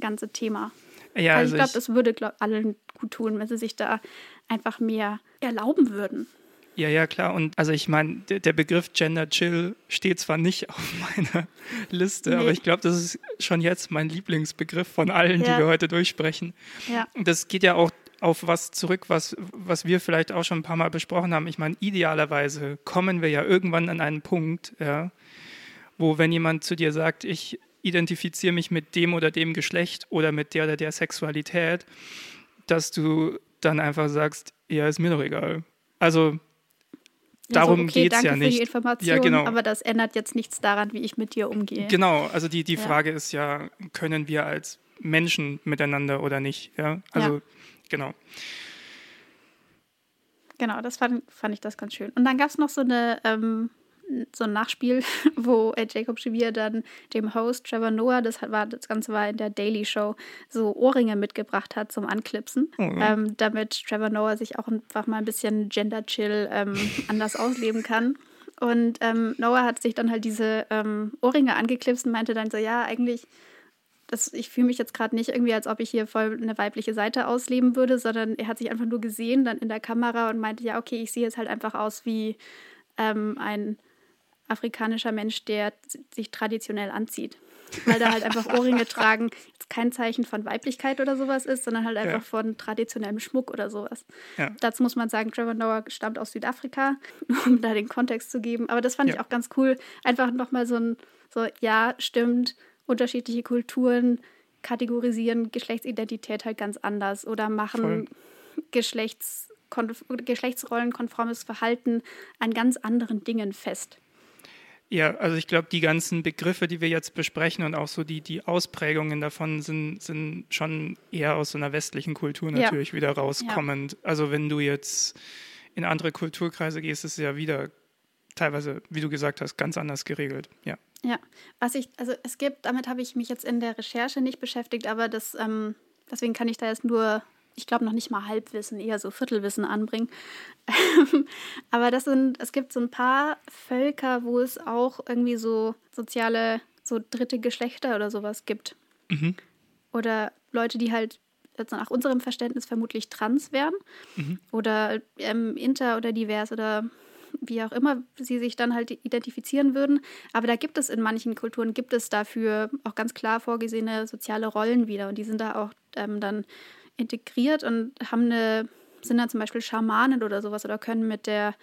ganze Thema. Ja, also, ich glaube, das würde glaub, allen gut tun, wenn sie sich da einfach mehr erlauben würden. Ja, ja, klar. Und also ich meine, der, der, Begriff Gender Chill steht zwar nicht auf meiner Liste, nee. aber ich glaube, das ist schon jetzt mein Lieblingsbegriff von allen, ja. die wir heute durchsprechen. Ja. Das geht ja auch auf was zurück, was, was wir vielleicht auch schon ein paar Mal besprochen haben. Ich meine, idealerweise kommen wir ja irgendwann an einen Punkt, ja, wo wenn jemand zu dir sagt, ich identifiziere mich mit dem oder dem Geschlecht oder mit der oder der Sexualität, dass du dann einfach sagst, ja, ist mir doch egal. Also darum also, okay, geht es ja nicht. Für die Information, ja, genau. Aber das ändert jetzt nichts daran, wie ich mit dir umgehe. Genau, also die, die ja. Frage ist ja, können wir als Menschen miteinander oder nicht? Ja, also ja. genau. Genau, das fand, fand ich das ganz schön. Und dann gab es noch so eine ähm, so ein Nachspiel, wo äh, Jacob Schivier dann dem Host Trevor Noah, das war das Ganze war in der Daily Show, so Ohrringe mitgebracht hat zum Anklipsen, ja. ähm, damit Trevor Noah sich auch einfach mal ein bisschen Gender Chill ähm, anders ausleben kann. Und ähm, Noah hat sich dann halt diese ähm, Ohrringe angeklipst und meinte dann so, ja, eigentlich das, ich fühle mich jetzt gerade nicht irgendwie, als ob ich hier voll eine weibliche Seite ausleben würde, sondern er hat sich einfach nur gesehen dann in der Kamera und meinte, ja, okay, ich sehe jetzt halt einfach aus wie ähm, ein afrikanischer Mensch, der sich traditionell anzieht. Weil da halt einfach Ohrringe tragen jetzt kein Zeichen von Weiblichkeit oder sowas ist, sondern halt einfach ja. von traditionellem Schmuck oder sowas. Ja. Dazu muss man sagen, Trevor Noah stammt aus Südafrika, um da den Kontext zu geben. Aber das fand ja. ich auch ganz cool. Einfach nochmal so ein, so, ja, stimmt, unterschiedliche Kulturen kategorisieren Geschlechtsidentität halt ganz anders oder machen Geschlechts, geschlechtsrollenkonformes Verhalten an ganz anderen Dingen fest. Ja, also ich glaube, die ganzen Begriffe, die wir jetzt besprechen und auch so die, die Ausprägungen davon sind, sind schon eher aus so einer westlichen Kultur natürlich ja. wieder rauskommend. Ja. Also wenn du jetzt in andere Kulturkreise gehst, ist es ja wieder teilweise, wie du gesagt hast, ganz anders geregelt. Ja. Ja, was ich, also es gibt, damit habe ich mich jetzt in der Recherche nicht beschäftigt, aber das, ähm, deswegen kann ich da jetzt nur ich glaube, noch nicht mal Halbwissen, eher so Viertelwissen anbringen. Aber das sind, es gibt so ein paar Völker, wo es auch irgendwie so soziale, so dritte Geschlechter oder sowas gibt. Mhm. Oder Leute, die halt jetzt nach unserem Verständnis vermutlich trans wären. Mhm. Oder ähm, inter oder divers oder wie auch immer sie sich dann halt identifizieren würden. Aber da gibt es in manchen Kulturen, gibt es dafür auch ganz klar vorgesehene soziale Rollen wieder. Und die sind da auch ähm, dann integriert und haben eine, sind dann zum Beispiel Schamanen oder sowas oder können mit der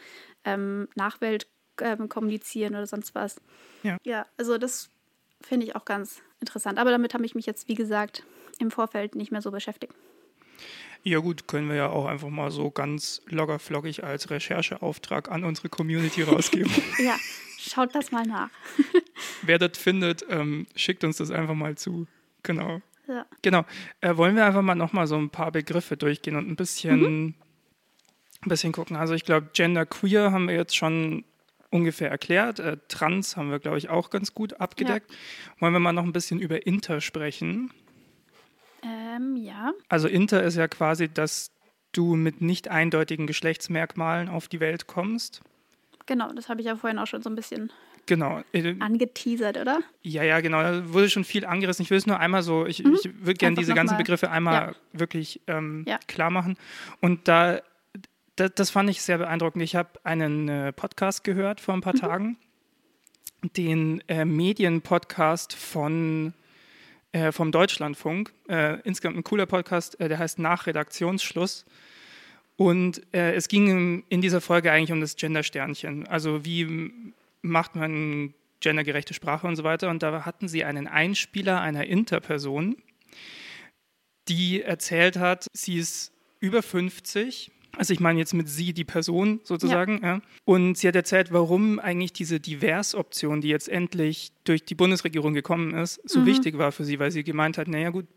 ähm, Nachwelt ähm, kommunizieren oder sonst was. Ja. Ja, also das finde ich auch ganz interessant. Aber damit habe ich mich jetzt, wie gesagt, im Vorfeld nicht mehr so beschäftigt. Ja gut, können wir ja auch einfach mal so ganz loggerflockig als Rechercheauftrag an unsere Community rausgeben. ja, schaut das mal nach. Wer das findet, ähm, schickt uns das einfach mal zu. Genau. Ja. Genau. Äh, wollen wir einfach mal nochmal so ein paar Begriffe durchgehen und ein bisschen, mhm. ein bisschen gucken. Also ich glaube, Gender Queer haben wir jetzt schon ungefähr erklärt. Äh, Trans haben wir, glaube ich, auch ganz gut abgedeckt. Ja. Wollen wir mal noch ein bisschen über Inter sprechen? Ähm, ja. Also Inter ist ja quasi, dass du mit nicht eindeutigen Geschlechtsmerkmalen auf die Welt kommst. Genau, das habe ich ja vorhin auch schon so ein bisschen Genau. Äh, Angeteasert, oder? Ja, ja, genau. Da wurde schon viel angerissen. Ich will es nur einmal so, ich, mhm. ich würde gerne diese ganzen mal. Begriffe einmal ja. wirklich ähm, ja. klar machen. Und da, da, das fand ich sehr beeindruckend. Ich habe einen äh, Podcast gehört vor ein paar mhm. Tagen, den äh, Medienpodcast von äh, vom Deutschlandfunk. Äh, insgesamt ein cooler Podcast, der heißt Nach Redaktionsschluss. Und äh, es ging in, in, dieser Folge eigentlich um das Gender-Sternchen. Also wie macht man gendergerechte Sprache und so weiter. Und da hatten sie einen Einspieler einer Interperson, die erzählt hat, sie ist über 50. Also ich meine jetzt mit sie die Person sozusagen. Ja. Ja. Und sie hat erzählt, warum eigentlich diese Divers-Option, die jetzt endlich durch die Bundesregierung gekommen ist, so mhm. wichtig war für sie, weil sie gemeint hat, naja gut,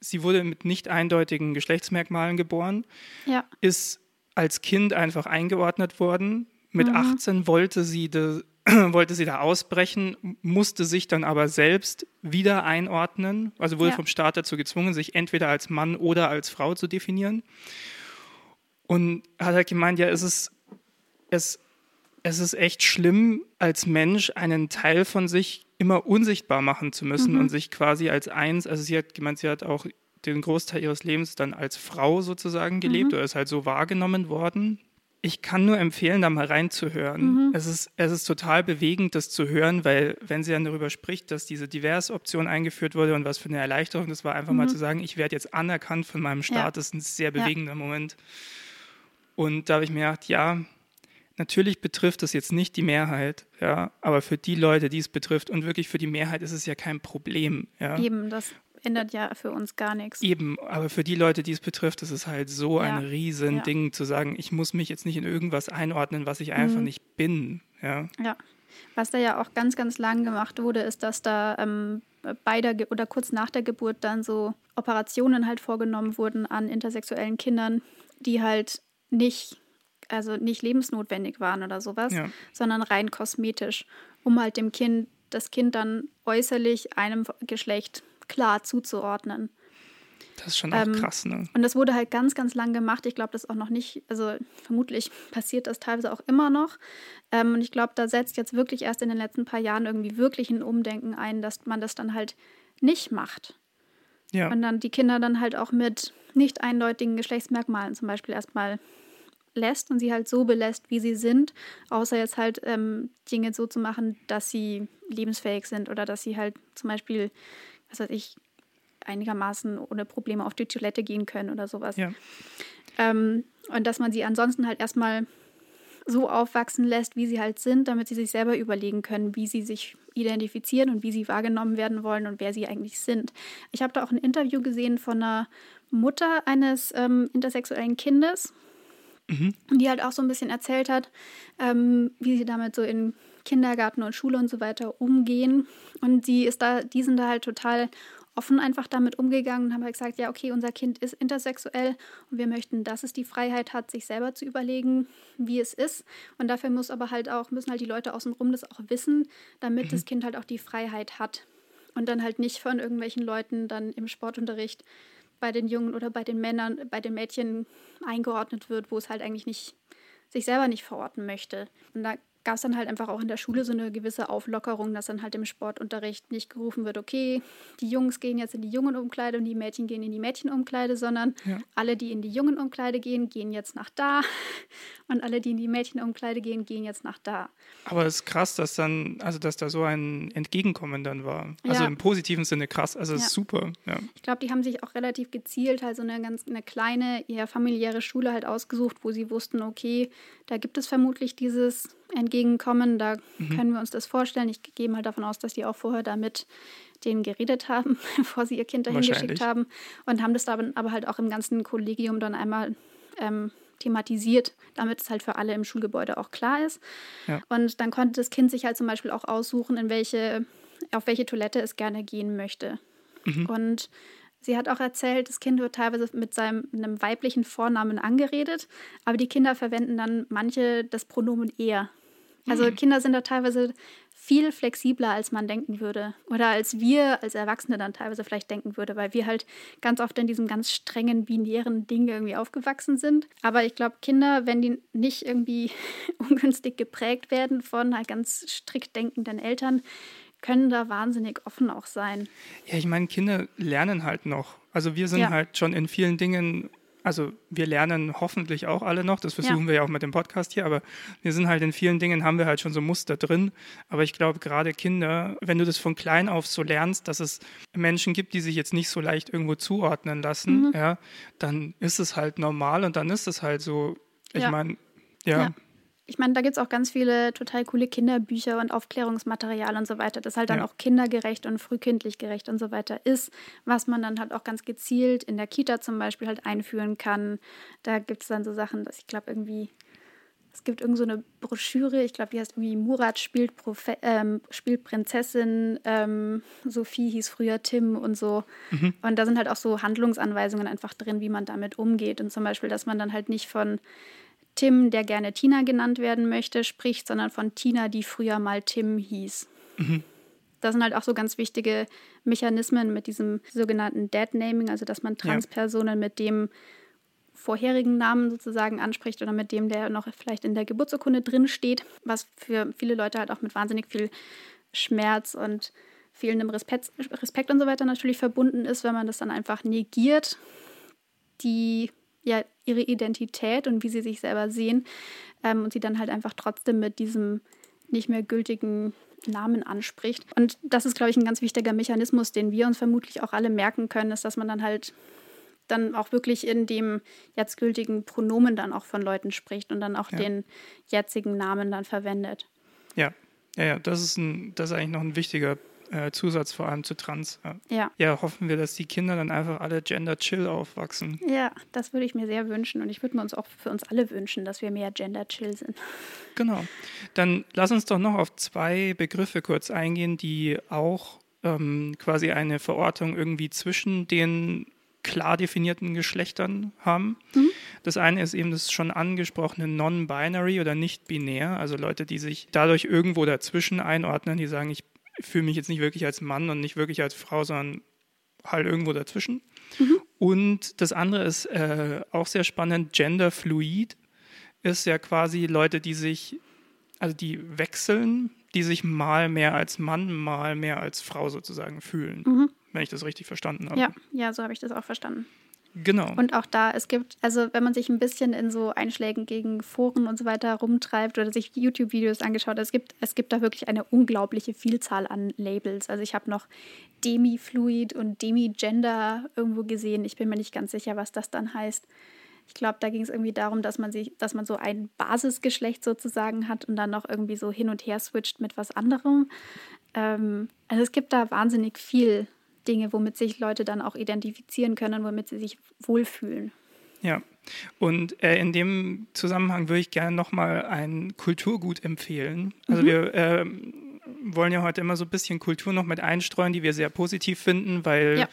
sie wurde mit nicht eindeutigen Geschlechtsmerkmalen geboren, ja. ist als Kind einfach eingeordnet worden. Mit mhm. 18 wollte sie de, wollte sie da ausbrechen, musste sich dann aber selbst wieder einordnen, also wurde ja. vom Staat dazu gezwungen, sich entweder als Mann oder als Frau zu definieren. Und hat halt gemeint, ja, es ist, es, es ist echt schlimm, als Mensch einen Teil von sich immer unsichtbar machen zu müssen mhm. und sich quasi als eins, also sie hat gemeint, sie hat auch den Großteil ihres Lebens dann als Frau sozusagen gelebt mhm. oder ist halt so wahrgenommen worden ich kann nur empfehlen, da mal reinzuhören. Mhm. Es, ist, es ist total bewegend, das zu hören, weil wenn sie dann darüber spricht, dass diese Divers-Option eingeführt wurde und was für eine Erleichterung das war, einfach mhm. mal zu sagen, ich werde jetzt anerkannt von meinem Staat, ja. das ist ein sehr bewegender ja. Moment. Und da habe ich mir gedacht, ja, natürlich betrifft das jetzt nicht die Mehrheit, ja, aber für die Leute, die es betrifft und wirklich für die Mehrheit ist es ja kein Problem. Ja. Eben, das ändert ja für uns gar nichts. Eben, aber für die Leute, die es betrifft, ist es halt so ja. ein riesen ja. Ding zu sagen, ich muss mich jetzt nicht in irgendwas einordnen, was ich einfach mhm. nicht bin. Ja. ja. Was da ja auch ganz, ganz lang gemacht wurde, ist, dass da ähm, bei der oder kurz nach der Geburt dann so Operationen halt vorgenommen wurden an intersexuellen Kindern, die halt nicht, also nicht lebensnotwendig waren oder sowas, ja. sondern rein kosmetisch, um halt dem Kind, das Kind dann äußerlich einem Geschlecht klar zuzuordnen. Das ist schon auch ähm, krass, ne? Und das wurde halt ganz, ganz lang gemacht. Ich glaube, das auch noch nicht, also vermutlich passiert das teilweise auch immer noch. Ähm, und ich glaube, da setzt jetzt wirklich erst in den letzten paar Jahren irgendwie wirklich ein Umdenken ein, dass man das dann halt nicht macht. Ja. Und dann die Kinder dann halt auch mit nicht eindeutigen Geschlechtsmerkmalen zum Beispiel erstmal lässt und sie halt so belässt, wie sie sind, außer jetzt halt ähm, Dinge so zu machen, dass sie lebensfähig sind oder dass sie halt zum Beispiel was weiß ich, einigermaßen ohne Probleme auf die Toilette gehen können oder sowas. Ja. Ähm, und dass man sie ansonsten halt erstmal so aufwachsen lässt, wie sie halt sind, damit sie sich selber überlegen können, wie sie sich identifizieren und wie sie wahrgenommen werden wollen und wer sie eigentlich sind. Ich habe da auch ein Interview gesehen von einer Mutter eines ähm, intersexuellen Kindes, mhm. die halt auch so ein bisschen erzählt hat, ähm, wie sie damit so in Kindergarten und Schule und so weiter umgehen. Und die ist da, die sind da halt total offen einfach damit umgegangen und haben halt gesagt, ja, okay, unser Kind ist intersexuell und wir möchten, dass es die Freiheit hat, sich selber zu überlegen, wie es ist. Und dafür muss aber halt auch, müssen halt die Leute außenrum das auch wissen, damit mhm. das Kind halt auch die Freiheit hat. Und dann halt nicht von irgendwelchen Leuten dann im Sportunterricht bei den Jungen oder bei den Männern, bei den Mädchen eingeordnet wird, wo es halt eigentlich nicht sich selber nicht verorten möchte. Und da gab es dann halt einfach auch in der Schule so eine gewisse Auflockerung, dass dann halt im Sportunterricht nicht gerufen wird, okay, die Jungs gehen jetzt in die Jungenumkleide und die Mädchen gehen in die Mädchenumkleide, sondern ja. alle, die in die Jungenumkleide gehen, gehen jetzt nach da und alle, die in die Mädchenumkleide gehen, gehen jetzt nach da. Aber es ist krass, dass dann, also dass da so ein Entgegenkommen dann war. Also ja. im positiven Sinne krass, also ja. super. Ja. Ich glaube, die haben sich auch relativ gezielt halt so eine ganz eine kleine, eher familiäre Schule halt ausgesucht, wo sie wussten, okay, da gibt es vermutlich dieses Entgegenkommen. Da mhm. können wir uns das vorstellen. Ich gehe mal davon aus, dass die auch vorher damit denen geredet haben, bevor sie ihr Kind dahin geschickt haben und haben das dann aber halt auch im ganzen Kollegium dann einmal ähm, thematisiert, damit es halt für alle im Schulgebäude auch klar ist. Ja. Und dann konnte das Kind sich halt zum Beispiel auch aussuchen, in welche, auf welche Toilette es gerne gehen möchte. Mhm. Und Sie hat auch erzählt, das Kind wird teilweise mit seinem einem weiblichen Vornamen angeredet, aber die Kinder verwenden dann manche das Pronomen er. Also mhm. Kinder sind da teilweise viel flexibler, als man denken würde. Oder als wir als Erwachsene dann teilweise vielleicht denken würde, weil wir halt ganz oft in diesem ganz strengen, binären Ding irgendwie aufgewachsen sind. Aber ich glaube, Kinder, wenn die nicht irgendwie ungünstig geprägt werden von halt ganz strikt denkenden Eltern, können da wahnsinnig offen auch sein. Ja, ich meine, Kinder lernen halt noch. Also wir sind ja. halt schon in vielen Dingen, also wir lernen hoffentlich auch alle noch, das versuchen ja. wir ja auch mit dem Podcast hier, aber wir sind halt in vielen Dingen, haben wir halt schon so Muster drin. Aber ich glaube, gerade Kinder, wenn du das von klein auf so lernst, dass es Menschen gibt, die sich jetzt nicht so leicht irgendwo zuordnen lassen, mhm. ja, dann ist es halt normal und dann ist es halt so, ich ja. meine, ja ich meine, da gibt es auch ganz viele total coole Kinderbücher und Aufklärungsmaterial und so weiter, das halt dann ja. auch kindergerecht und frühkindlich gerecht und so weiter ist, was man dann halt auch ganz gezielt in der Kita zum Beispiel halt einführen kann. Da gibt es dann so Sachen, dass ich glaube irgendwie, es gibt irgend so eine Broschüre, ich glaube, die heißt irgendwie Murat spielt, Profe ähm, spielt Prinzessin, ähm, Sophie hieß früher Tim und so. Mhm. Und da sind halt auch so Handlungsanweisungen einfach drin, wie man damit umgeht. Und zum Beispiel, dass man dann halt nicht von Tim, der gerne Tina genannt werden möchte, spricht, sondern von Tina, die früher mal Tim hieß. Mhm. Das sind halt auch so ganz wichtige Mechanismen mit diesem sogenannten Dead-Naming, also dass man Transpersonen ja. mit dem vorherigen Namen sozusagen anspricht oder mit dem, der noch vielleicht in der Geburtsurkunde drin steht, was für viele Leute halt auch mit wahnsinnig viel Schmerz und fehlendem Respekt, Respekt und so weiter natürlich verbunden ist, wenn man das dann einfach negiert. Die ja ihre Identität und wie sie sich selber sehen ähm, und sie dann halt einfach trotzdem mit diesem nicht mehr gültigen Namen anspricht. Und das ist, glaube ich, ein ganz wichtiger Mechanismus, den wir uns vermutlich auch alle merken können, ist, dass man dann halt dann auch wirklich in dem jetzt gültigen Pronomen dann auch von Leuten spricht und dann auch ja. den jetzigen Namen dann verwendet. Ja, ja, ja, das ist, ein, das ist eigentlich noch ein wichtiger äh, Zusatz, vor allem zu Trans. Ja. ja. Ja, hoffen wir, dass die Kinder dann einfach alle gender-chill aufwachsen. Ja, das würde ich mir sehr wünschen und ich würde mir uns auch für uns alle wünschen, dass wir mehr gender-chill sind. Genau. Dann lass uns doch noch auf zwei Begriffe kurz eingehen, die auch ähm, quasi eine Verortung irgendwie zwischen den klar definierten Geschlechtern haben. Mhm. Das eine ist eben das schon angesprochene Non-Binary oder nicht-binär, also Leute, die sich dadurch irgendwo dazwischen einordnen, die sagen, ich fühle mich jetzt nicht wirklich als Mann und nicht wirklich als Frau, sondern halt irgendwo dazwischen. Mhm. Und das andere ist äh, auch sehr spannend, Genderfluid ist ja quasi Leute, die sich, also die wechseln, die sich mal mehr als Mann, mal mehr als Frau sozusagen fühlen. Mhm wenn ich das richtig verstanden habe. Ja, ja, so habe ich das auch verstanden. Genau. Und auch da, es gibt, also wenn man sich ein bisschen in so Einschlägen gegen Foren und so weiter rumtreibt oder sich YouTube-Videos angeschaut, es gibt, es gibt da wirklich eine unglaubliche Vielzahl an Labels. Also ich habe noch Demi-Fluid und Demi-Gender irgendwo gesehen. Ich bin mir nicht ganz sicher, was das dann heißt. Ich glaube, da ging es irgendwie darum, dass man sich, dass man so ein Basisgeschlecht sozusagen hat und dann noch irgendwie so hin und her switcht mit was anderem. Ähm, also es gibt da wahnsinnig viel Dinge, womit sich Leute dann auch identifizieren können, womit sie sich wohlfühlen. Ja, und äh, in dem Zusammenhang würde ich gerne nochmal ein Kulturgut empfehlen. Also mhm. wir äh, wollen ja heute immer so ein bisschen Kultur noch mit einstreuen, die wir sehr positiv finden, weil, ja.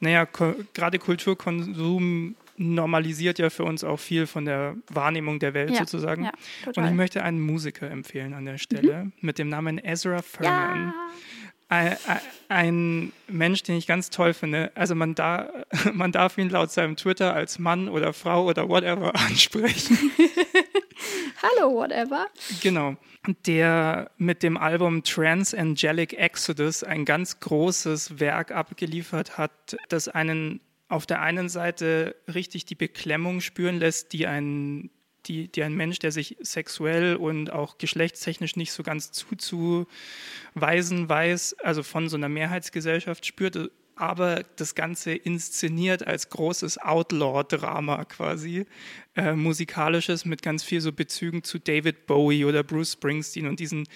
naja, gerade Kulturkonsum normalisiert ja für uns auch viel von der Wahrnehmung der Welt ja, sozusagen. Ja, und ich möchte einen Musiker empfehlen an der Stelle mhm. mit dem Namen Ezra Furman. Ja ein, Mensch, den ich ganz toll finde. Also man, da, man darf ihn laut seinem Twitter als Mann oder Frau oder whatever ansprechen. Hallo, whatever. Genau. Der mit dem Album Transangelic Exodus ein ganz großes Werk abgeliefert hat, das einen auf der einen Seite richtig die Beklemmung spüren lässt, die ein die, die ein Mensch, der sich sexuell und auch geschlechtstechnisch nicht so ganz zuzuweisen weiß, also von so einer Mehrheitsgesellschaft spürt, aber das Ganze inszeniert als großes Outlaw-Drama quasi, äh, musikalisches mit ganz viel so Bezügen zu David Bowie oder Bruce Springsteen und diesen,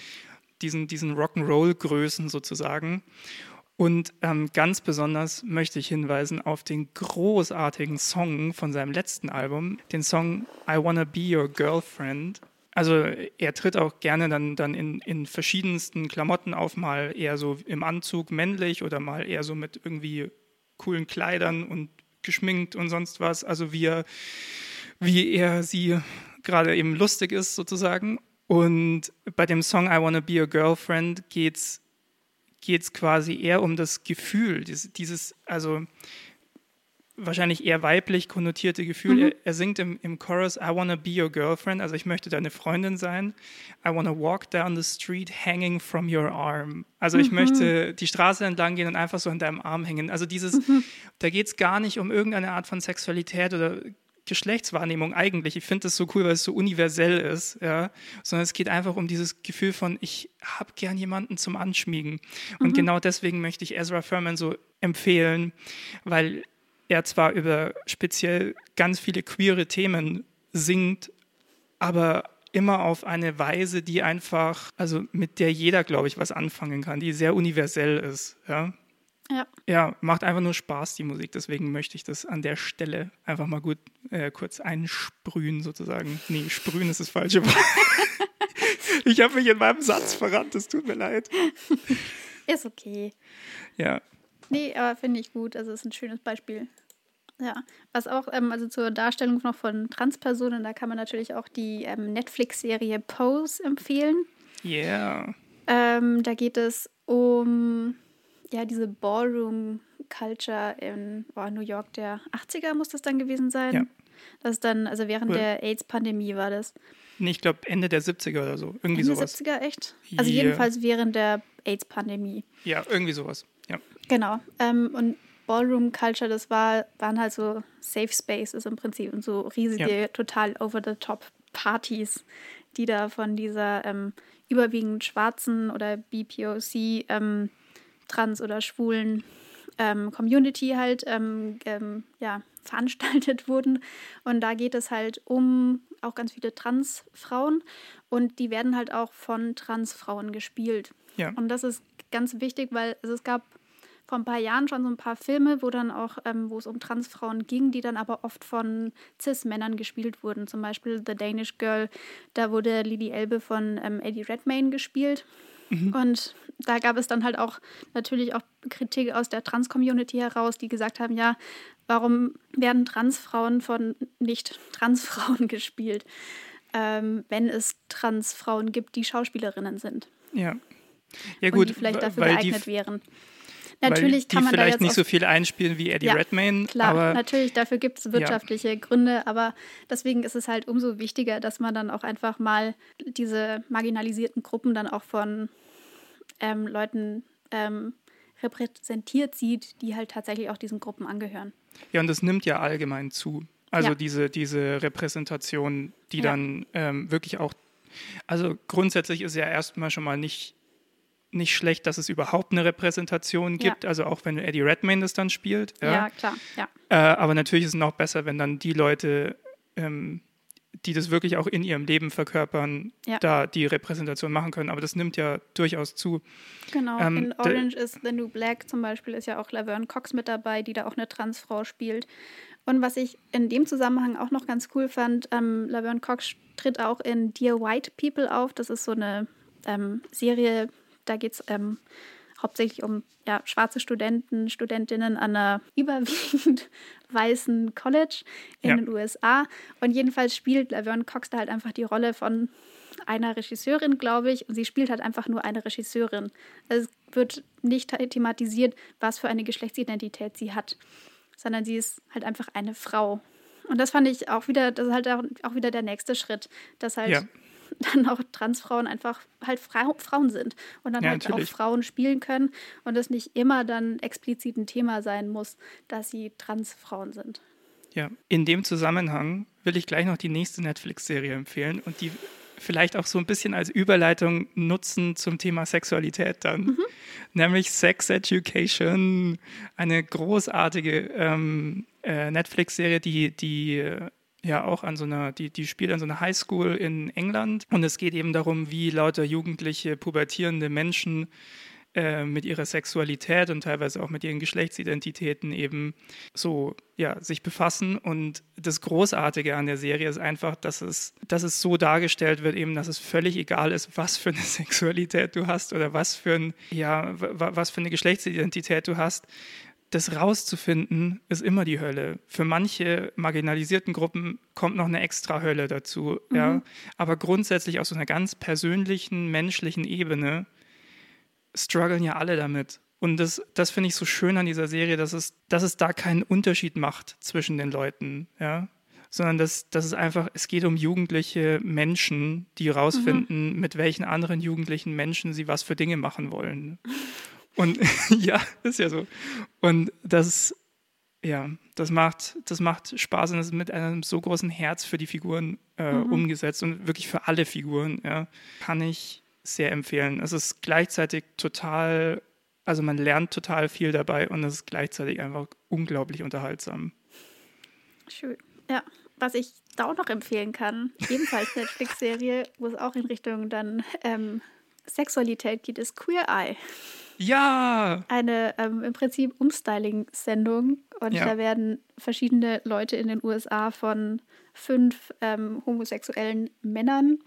diesen, diesen Rock'n'Roll-Größen sozusagen. Und ähm, ganz besonders möchte ich hinweisen auf den großartigen Song von seinem letzten Album, den Song I Wanna Be Your Girlfriend. Also er tritt auch gerne dann, dann in, in verschiedensten Klamotten auf, mal eher so im Anzug männlich oder mal eher so mit irgendwie coolen Kleidern und geschminkt und sonst was. Also wie er, wie er sie gerade eben lustig ist sozusagen. Und bei dem Song I Wanna Be Your Girlfriend geht es geht es quasi eher um das Gefühl, dieses, dieses, also wahrscheinlich eher weiblich konnotierte Gefühl. Mhm. Er, er, singt im, im Chorus, I wanna be your girlfriend, also ich möchte deine Freundin sein. I wanna walk down the street hanging from your arm. Also ich mhm. möchte die Straße entlang gehen und einfach so in deinem Arm hängen. Also dieses, mhm. da geht es gar nicht um irgendeine Art von Sexualität oder Geschlechtswahrnehmung eigentlich. Ich finde das so cool, weil es so universell ist, ja. Sondern es geht einfach um dieses Gefühl von, ich habe gern jemanden zum Anschmiegen. Und mhm. genau deswegen möchte ich Ezra Furman so empfehlen, weil er zwar über speziell ganz viele queere Themen singt, aber immer auf eine Weise, die einfach, also mit der jeder, glaube ich, was anfangen kann, die sehr universell ist. Ja? Ja. ja, macht einfach nur Spaß, die Musik. Deswegen möchte ich das an der Stelle einfach mal gut äh, kurz einsprühen, sozusagen. Nee, sprühen ist das falsche Wort. ich habe mich in meinem Satz verrannt, es tut mir leid. Ist okay. Ja. Nee, aber finde ich gut. Also ist ein schönes Beispiel. Ja, was auch, ähm, also zur Darstellung noch von Transpersonen, da kann man natürlich auch die ähm, Netflix-Serie Pose empfehlen. Yeah. Ähm, da geht es um ja, diese Ballroom-Culture in oh, New York der 80er muss das dann gewesen sein. Ja. Das ist dann, also während cool. der AIDS-Pandemie war das. Nee, ich glaube Ende der 70er oder so. Irgendwie Ende sowas. 70er, echt? Also yeah. jedenfalls während der AIDS-Pandemie. Ja, irgendwie sowas, ja. Genau. Ähm, und Ballroom Culture, das war, waren halt so Safe Spaces im Prinzip und so riesige, ja. total over-the-top Partys, die da von dieser ähm, überwiegend schwarzen oder BPOC ähm, trans- oder schwulen ähm, Community halt ähm, ähm, ja, veranstaltet wurden. Und da geht es halt um auch ganz viele Transfrauen und die werden halt auch von Transfrauen gespielt. Ja. Und das ist ganz wichtig, weil also es gab vor ein paar Jahren schon so ein paar Filme, wo dann auch, ähm, wo es um Transfrauen ging, die dann aber oft von Cis-Männern gespielt wurden. Zum Beispiel The Danish Girl, da wurde Lily Elbe von ähm, Eddie Redmayne gespielt. Mhm. Und da gab es dann halt auch natürlich auch Kritik aus der Trans-Community heraus, die gesagt haben, ja, warum werden Transfrauen von nicht-Transfrauen gespielt, ähm, wenn es Transfrauen gibt, die Schauspielerinnen sind? Ja. Ja gut, und die vielleicht dafür geeignet wären. Natürlich kann man vielleicht da nicht so viel einspielen wie Eddie ja, Redmayne. Klar, natürlich, dafür gibt es wirtschaftliche ja. Gründe, aber deswegen ist es halt umso wichtiger, dass man dann auch einfach mal diese marginalisierten Gruppen dann auch von ähm, Leuten ähm, repräsentiert sieht, die halt tatsächlich auch diesen Gruppen angehören. Ja, und das nimmt ja allgemein zu. Also ja. diese, diese Repräsentation, die ja. dann ähm, wirklich auch, also grundsätzlich ist ja erstmal schon mal nicht, nicht schlecht, dass es überhaupt eine Repräsentation gibt, ja. also auch wenn Eddie Redmayne das dann spielt. Ja, klar, ja. Äh, aber natürlich ist es noch besser, wenn dann die Leute ähm, die das wirklich auch in ihrem Leben verkörpern, ja. da die Repräsentation machen können. Aber das nimmt ja durchaus zu. Genau, ähm, in Orange is the New Black zum Beispiel ist ja auch Laverne Cox mit dabei, die da auch eine Transfrau spielt. Und was ich in dem Zusammenhang auch noch ganz cool fand, ähm, Laverne Cox tritt auch in Dear White People auf. Das ist so eine ähm, Serie, da geht es ähm, hauptsächlich um ja, schwarze Studenten, Studentinnen an einer überwiegend weißen College in ja. den USA. Und jedenfalls spielt Laverne Cox da halt einfach die Rolle von einer Regisseurin, glaube ich. Und sie spielt halt einfach nur eine Regisseurin. Es wird nicht thematisiert, was für eine Geschlechtsidentität sie hat, sondern sie ist halt einfach eine Frau. Und das fand ich auch wieder, das ist halt auch wieder der nächste Schritt, dass halt ja. dann auch Transfrauen einfach halt Fra Frauen sind und dann ja, halt natürlich. auch Frauen spielen können und es nicht immer dann explizit ein Thema sein muss, dass sie Transfrauen sind. Ja, in dem Zusammenhang will ich gleich noch die nächste Netflix-Serie empfehlen und die vielleicht auch so ein bisschen als Überleitung nutzen zum Thema Sexualität dann. Mhm. Nämlich Sex Education, eine großartige ähm, äh, Netflix-Serie, die, die äh, ja auch an so einer, die, die spielt an so einer Highschool in England und es geht eben darum, wie lauter jugendliche, pubertierende Menschen äh, mit ihrer Sexualität und teilweise auch mit ihren Geschlechtsidentitäten eben so ja, sich befassen. Und das Großartige an der Serie ist einfach, dass es, dass es so dargestellt wird, eben, dass es völlig egal ist, was für eine Sexualität du hast oder was für, ein, ja, was für eine Geschlechtsidentität du hast das rauszufinden, ist immer die Hölle. Für manche marginalisierten Gruppen kommt noch eine extra Hölle dazu. Mhm. Ja? Aber grundsätzlich aus so einer ganz persönlichen, menschlichen Ebene strugglen ja alle damit. Und das, das finde ich so schön an dieser Serie, dass es, dass es da keinen Unterschied macht zwischen den Leuten. Ja? sondern dass, dass es einfach, es geht um jugendliche Menschen, die herausfinden, mhm. mit welchen anderen jugendlichen Menschen sie was für Dinge machen wollen. Und ja, ist ja so. Und das, ja, das macht, das macht Spaß und das ist mit einem so großen Herz für die Figuren äh, mhm. umgesetzt und wirklich für alle Figuren, ja, kann ich sehr empfehlen. Es ist gleichzeitig total, also man lernt total viel dabei und es ist gleichzeitig einfach unglaublich unterhaltsam. Schön. Ja, was ich da auch noch empfehlen kann, ebenfalls Netflix-Serie, wo es auch in Richtung dann ähm, Sexualität geht, ist Queer Eye. Ja! Eine ähm, im Prinzip Umstyling-Sendung. Und ja. da werden verschiedene Leute in den USA von fünf ähm, homosexuellen Männern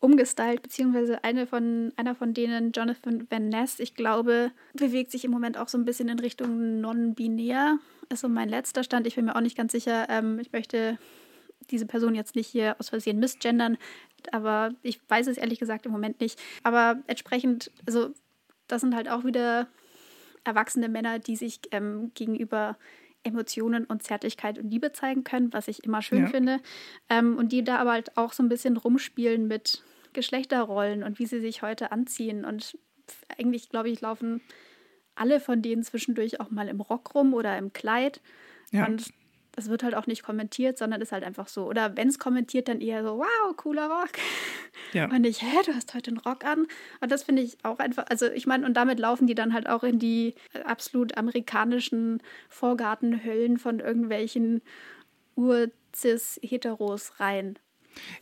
umgestylt, beziehungsweise eine von, einer von denen, Jonathan Van Ness, ich glaube, bewegt sich im Moment auch so ein bisschen in Richtung non-binär. Ist so mein letzter Stand. Ich bin mir auch nicht ganz sicher. Ähm, ich möchte diese Person jetzt nicht hier aus Versehen misgendern, aber ich weiß es ehrlich gesagt im Moment nicht. Aber entsprechend, also das sind halt auch wieder erwachsene Männer, die sich ähm, gegenüber Emotionen und Zärtlichkeit und Liebe zeigen können, was ich immer schön ja. finde. Ähm, und die da aber halt auch so ein bisschen rumspielen mit Geschlechterrollen und wie sie sich heute anziehen. Und eigentlich, glaube ich, laufen alle von denen zwischendurch auch mal im Rock rum oder im Kleid. Ja. Und das wird halt auch nicht kommentiert, sondern ist halt einfach so. Oder wenn es kommentiert, dann eher so, wow, cooler Rock. Ja. Und nicht, hä, du hast heute einen Rock an. Und das finde ich auch einfach, also ich meine, und damit laufen die dann halt auch in die absolut amerikanischen Vorgartenhöllen von irgendwelchen Ur-Cis-Heteros rein.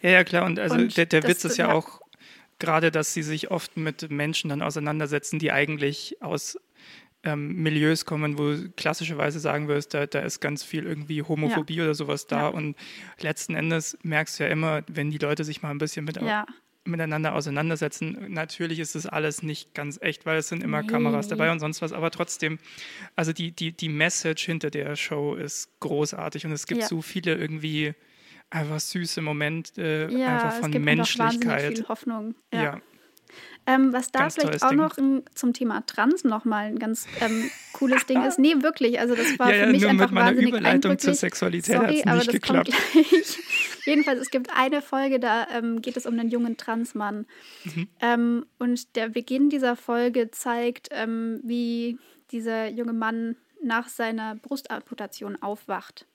Ja, ja, klar. Und also und der, der Witz ist ja, ja auch gerade, dass sie sich oft mit Menschen dann auseinandersetzen, die eigentlich aus ähm, Milieus kommen, wo klassischerweise sagen wirst, da, da ist ganz viel irgendwie Homophobie ja. oder sowas da. Ja. Und letzten Endes merkst du ja immer, wenn die Leute sich mal ein bisschen mit, ja. miteinander auseinandersetzen, natürlich ist das alles nicht ganz echt, weil es sind immer nee. Kameras dabei und sonst was. Aber trotzdem, also die, die, die Message hinter der Show ist großartig und es gibt so viele irgendwie einfach süße Momente, äh, einfach von Menschlichkeit. Viel Hoffnung. ja. Ähm, was da ganz vielleicht auch Ding. noch ein, zum Thema Trans nochmal ein ganz ähm, cooles Ding ist. Nee, wirklich. Also das war ja, für mich nur einfach mit meiner wahnsinnig Überleitung zur Sexualität Sorry, aber nicht das geklappt. kommt gleich. Jedenfalls, es gibt eine Folge, da ähm, geht es um einen jungen Transmann. Mhm. Ähm, und der Beginn dieser Folge zeigt, ähm, wie dieser junge Mann nach seiner Brustamputation aufwacht.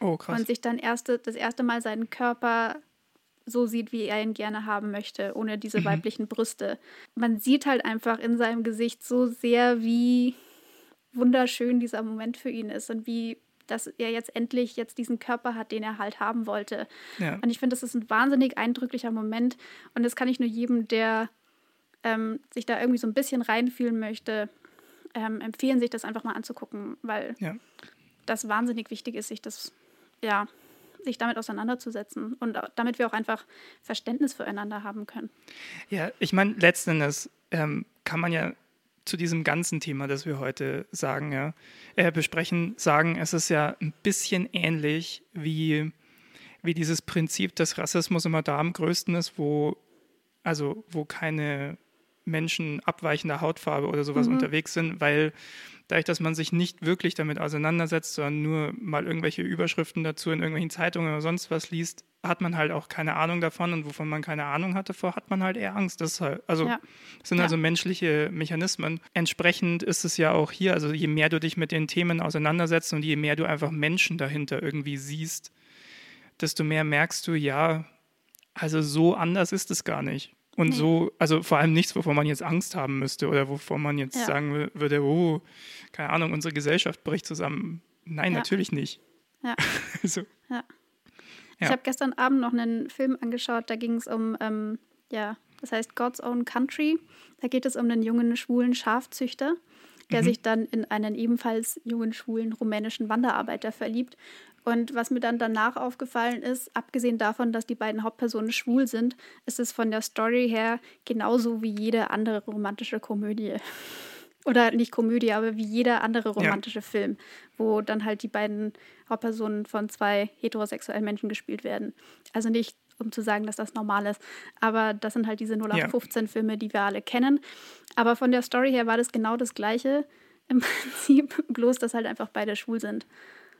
Oh, krass. Und sich dann erste, das erste Mal seinen Körper so sieht, wie er ihn gerne haben möchte, ohne diese mhm. weiblichen Brüste. Man sieht halt einfach in seinem Gesicht so sehr, wie wunderschön dieser Moment für ihn ist und wie dass er jetzt endlich jetzt diesen Körper hat, den er halt haben wollte. Ja. Und ich finde, das ist ein wahnsinnig eindrücklicher Moment. Und das kann ich nur jedem, der ähm, sich da irgendwie so ein bisschen reinfühlen möchte, ähm, empfehlen, sich das einfach mal anzugucken, weil ja. das wahnsinnig wichtig ist, sich das ja sich damit auseinanderzusetzen und damit wir auch einfach Verständnis füreinander haben können. Ja, ich meine, letzten Endes ähm, kann man ja zu diesem ganzen Thema, das wir heute sagen, ja, äh, besprechen, sagen, es ist ja ein bisschen ähnlich wie, wie dieses Prinzip, dass Rassismus immer da am größten ist, wo, also wo keine Menschen abweichender Hautfarbe oder sowas mhm. unterwegs sind, weil dadurch, dass man sich nicht wirklich damit auseinandersetzt, sondern nur mal irgendwelche Überschriften dazu in irgendwelchen Zeitungen oder sonst was liest, hat man halt auch keine Ahnung davon und wovon man keine Ahnung hatte vor, hat man halt eher Angst. Das, halt, also, ja. das sind ja. also menschliche Mechanismen. Entsprechend ist es ja auch hier, also je mehr du dich mit den Themen auseinandersetzt und je mehr du einfach Menschen dahinter irgendwie siehst, desto mehr merkst du, ja, also so anders ist es gar nicht. Und nee. so, also vor allem nichts, wovon man jetzt Angst haben müsste oder wovon man jetzt ja. sagen würde, oh, keine Ahnung, unsere Gesellschaft bricht zusammen. Nein, ja. natürlich nicht. Ja. so. ja. Ich habe gestern Abend noch einen Film angeschaut, da ging es um, ähm, ja, das heißt God's Own Country. Da geht es um einen jungen schwulen Schafzüchter, der mhm. sich dann in einen ebenfalls jungen schwulen rumänischen Wanderarbeiter verliebt und was mir dann danach aufgefallen ist, abgesehen davon, dass die beiden Hauptpersonen schwul sind, ist es von der Story her genauso wie jede andere romantische Komödie. Oder nicht Komödie, aber wie jeder andere romantische ja. Film, wo dann halt die beiden Hauptpersonen von zwei heterosexuellen Menschen gespielt werden. Also nicht, um zu sagen, dass das normal ist, aber das sind halt diese 0815-Filme, die wir alle kennen. Aber von der Story her war das genau das Gleiche im Prinzip, bloß dass halt einfach beide schwul sind.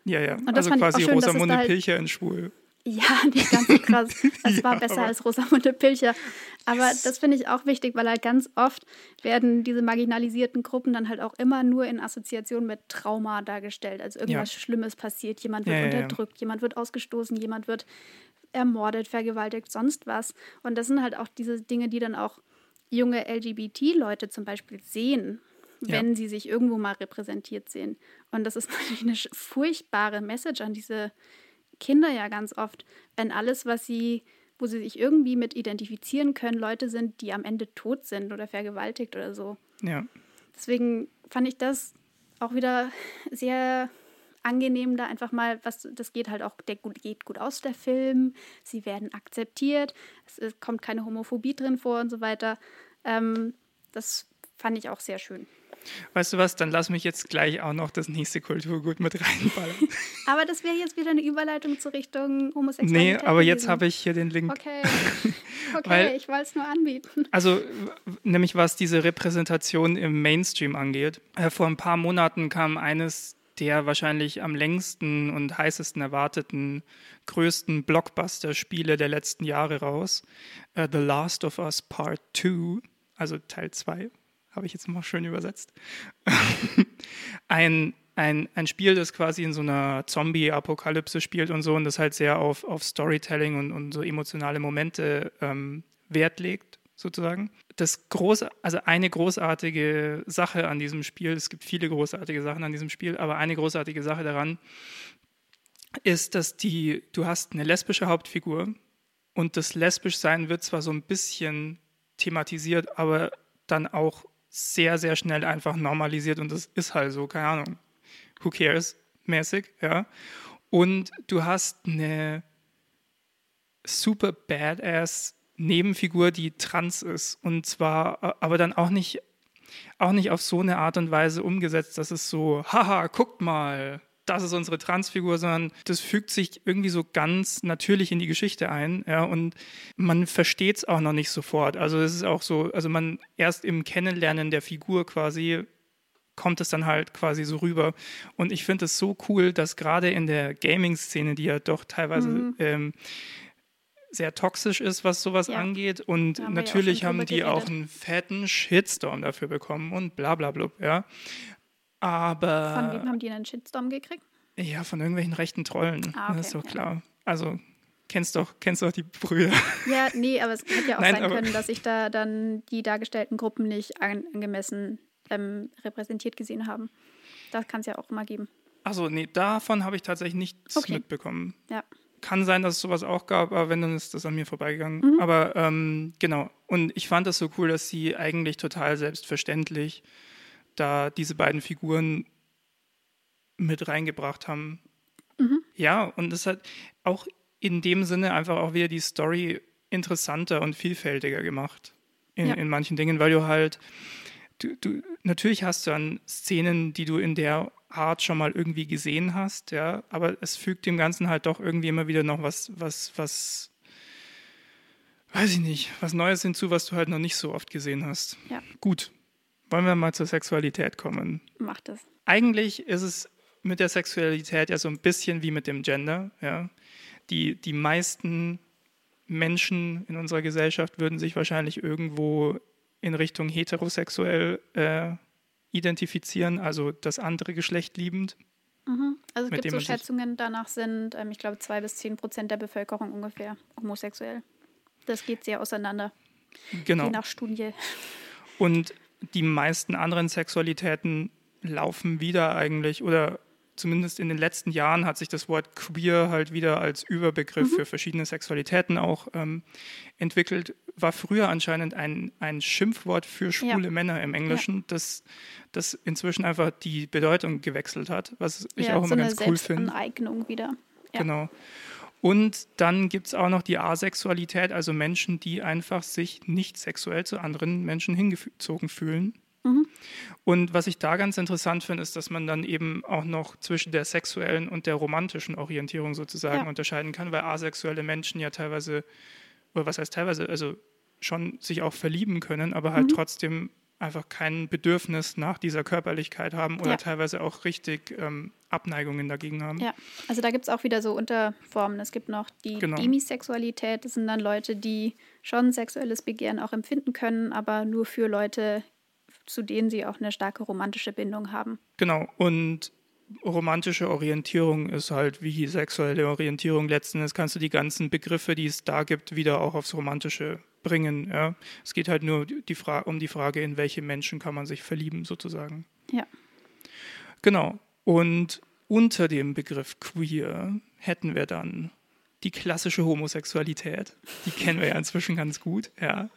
Ja, ja. also quasi schön, Rosamunde halt Pilcher in schwul. Ja, nicht ganz so krass. Das ja, war besser als Rosamunde Pilcher. Aber das finde ich auch wichtig, weil halt ganz oft werden diese marginalisierten Gruppen dann halt auch immer nur in Assoziation mit Trauma dargestellt. Also irgendwas ja. Schlimmes passiert, jemand wird ja, unterdrückt, jemand wird ausgestoßen, jemand wird ermordet, vergewaltigt, sonst was. Und das sind halt auch diese Dinge, die dann auch junge LGBT-Leute zum Beispiel sehen wenn ja. sie sich irgendwo mal repräsentiert sehen. Und das ist natürlich eine furchtbare Message an diese Kinder ja ganz oft, wenn alles, was sie, wo sie sich irgendwie mit identifizieren können, Leute sind, die am Ende tot sind oder vergewaltigt oder so. Ja. Deswegen fand ich das auch wieder sehr angenehm, da einfach mal, was das geht halt auch, der geht gut aus, der Film, sie werden akzeptiert, es, es kommt keine Homophobie drin vor und so weiter. Ähm, das fand ich auch sehr schön. Weißt du was, dann lass mich jetzt gleich auch noch das nächste Kulturgut mit reinballern. aber das wäre jetzt wieder eine Überleitung zur Richtung Homosexualität. Nee, aber jetzt habe ich hier den Link. Okay, okay Weil, ich wollte es nur anbieten. Also, nämlich was diese Repräsentation im Mainstream angeht. Äh, vor ein paar Monaten kam eines der wahrscheinlich am längsten und heißesten erwarteten größten Blockbuster-Spiele der letzten Jahre raus. Uh, The Last of Us Part 2, also Teil 2 habe ich jetzt mal schön übersetzt. ein, ein, ein Spiel, das quasi in so einer Zombie-Apokalypse spielt und so und das halt sehr auf, auf Storytelling und, und so emotionale Momente ähm, Wert legt, sozusagen. Das große, also eine großartige Sache an diesem Spiel, es gibt viele großartige Sachen an diesem Spiel, aber eine großartige Sache daran ist, dass die, du hast eine lesbische Hauptfigur und das lesbisch sein wird zwar so ein bisschen thematisiert, aber dann auch sehr, sehr schnell einfach normalisiert und das ist halt so, keine Ahnung, who cares mäßig, ja. Und du hast eine super badass Nebenfigur, die trans ist und zwar aber dann auch nicht auch nicht auf so eine Art und Weise umgesetzt, dass es so, haha, guckt mal, das ist unsere Transfigur, sondern das fügt sich irgendwie so ganz natürlich in die Geschichte ein, ja, und man versteht es auch noch nicht sofort. Also es ist auch so, also man erst im Kennenlernen der Figur quasi kommt es dann halt quasi so rüber. Und ich finde es so cool, dass gerade in der Gaming-Szene, die ja doch teilweise mhm. ähm, sehr toxisch ist, was sowas ja. angeht. Und haben natürlich haben die geredet. auch einen fetten Shitstorm dafür bekommen und bla bla bla. Ja. Aber. Von wem haben die einen Shitstorm gekriegt? Ja, von irgendwelchen rechten Trollen. Ah, okay, das ist doch klar. Also kennst doch, kennst doch die Brüder. Ja, nee, aber es hätte ja auch Nein, sein können, dass ich da dann die dargestellten Gruppen nicht angemessen ähm, repräsentiert gesehen haben. Das kann es ja auch immer geben. Achso, nee, davon habe ich tatsächlich nichts okay. mitbekommen. Ja. Kann sein, dass es sowas auch gab, aber wenn, dann ist das an mir vorbeigegangen. Mhm. Aber ähm, genau. Und ich fand das so cool, dass sie eigentlich total selbstverständlich da diese beiden Figuren mit reingebracht haben. Mhm. Ja, und das hat auch in dem Sinne einfach auch wieder die Story interessanter und vielfältiger gemacht in, ja. in manchen Dingen, weil du halt, du, du, natürlich hast du dann Szenen, die du in der Art schon mal irgendwie gesehen hast, ja, aber es fügt dem Ganzen halt doch irgendwie immer wieder noch was, was, was, weiß ich nicht, was Neues hinzu, was du halt noch nicht so oft gesehen hast. Ja. Gut, wollen wir mal zur Sexualität kommen? Macht es. Eigentlich ist es mit der Sexualität ja so ein bisschen wie mit dem Gender. Ja? Die, die meisten Menschen in unserer Gesellschaft würden sich wahrscheinlich irgendwo in Richtung heterosexuell äh, identifizieren, also das andere Geschlecht liebend. Mhm. Also es gibt so Schätzungen, danach sind, ähm, ich glaube, zwei bis zehn Prozent der Bevölkerung ungefähr homosexuell. Das geht sehr auseinander. Genau. Je nach Studie. Und die meisten anderen Sexualitäten laufen wieder eigentlich oder zumindest in den letzten Jahren hat sich das Wort queer halt wieder als Überbegriff mhm. für verschiedene Sexualitäten auch ähm, entwickelt. War früher anscheinend ein, ein Schimpfwort für schwule ja. Männer im Englischen, ja. das, das inzwischen einfach die Bedeutung gewechselt hat, was ich ja, auch immer so ganz cool finde. Aneignung wieder. Genau. Und dann gibt es auch noch die Asexualität, also Menschen, die einfach sich nicht sexuell zu anderen Menschen hingezogen fühlen. Mhm. Und was ich da ganz interessant finde, ist, dass man dann eben auch noch zwischen der sexuellen und der romantischen Orientierung sozusagen ja. unterscheiden kann, weil asexuelle Menschen ja teilweise, oder was heißt teilweise, also schon sich auch verlieben können, aber halt mhm. trotzdem einfach kein Bedürfnis nach dieser Körperlichkeit haben oder ja. teilweise auch richtig ähm, Abneigungen dagegen haben. Ja, also da gibt es auch wieder so Unterformen. Es gibt noch die genau. Demisexualität, das sind dann Leute, die schon sexuelles Begehren auch empfinden können, aber nur für Leute, zu denen sie auch eine starke romantische Bindung haben. Genau, und romantische Orientierung ist halt wie sexuelle Orientierung. Letzten Endes kannst du die ganzen Begriffe, die es da gibt, wieder auch aufs Romantische bringen. Ja? Es geht halt nur die um die Frage, in welche Menschen kann man sich verlieben, sozusagen. Ja. Genau. Und unter dem Begriff queer hätten wir dann die klassische Homosexualität. Die kennen wir ja inzwischen ganz gut. Ja.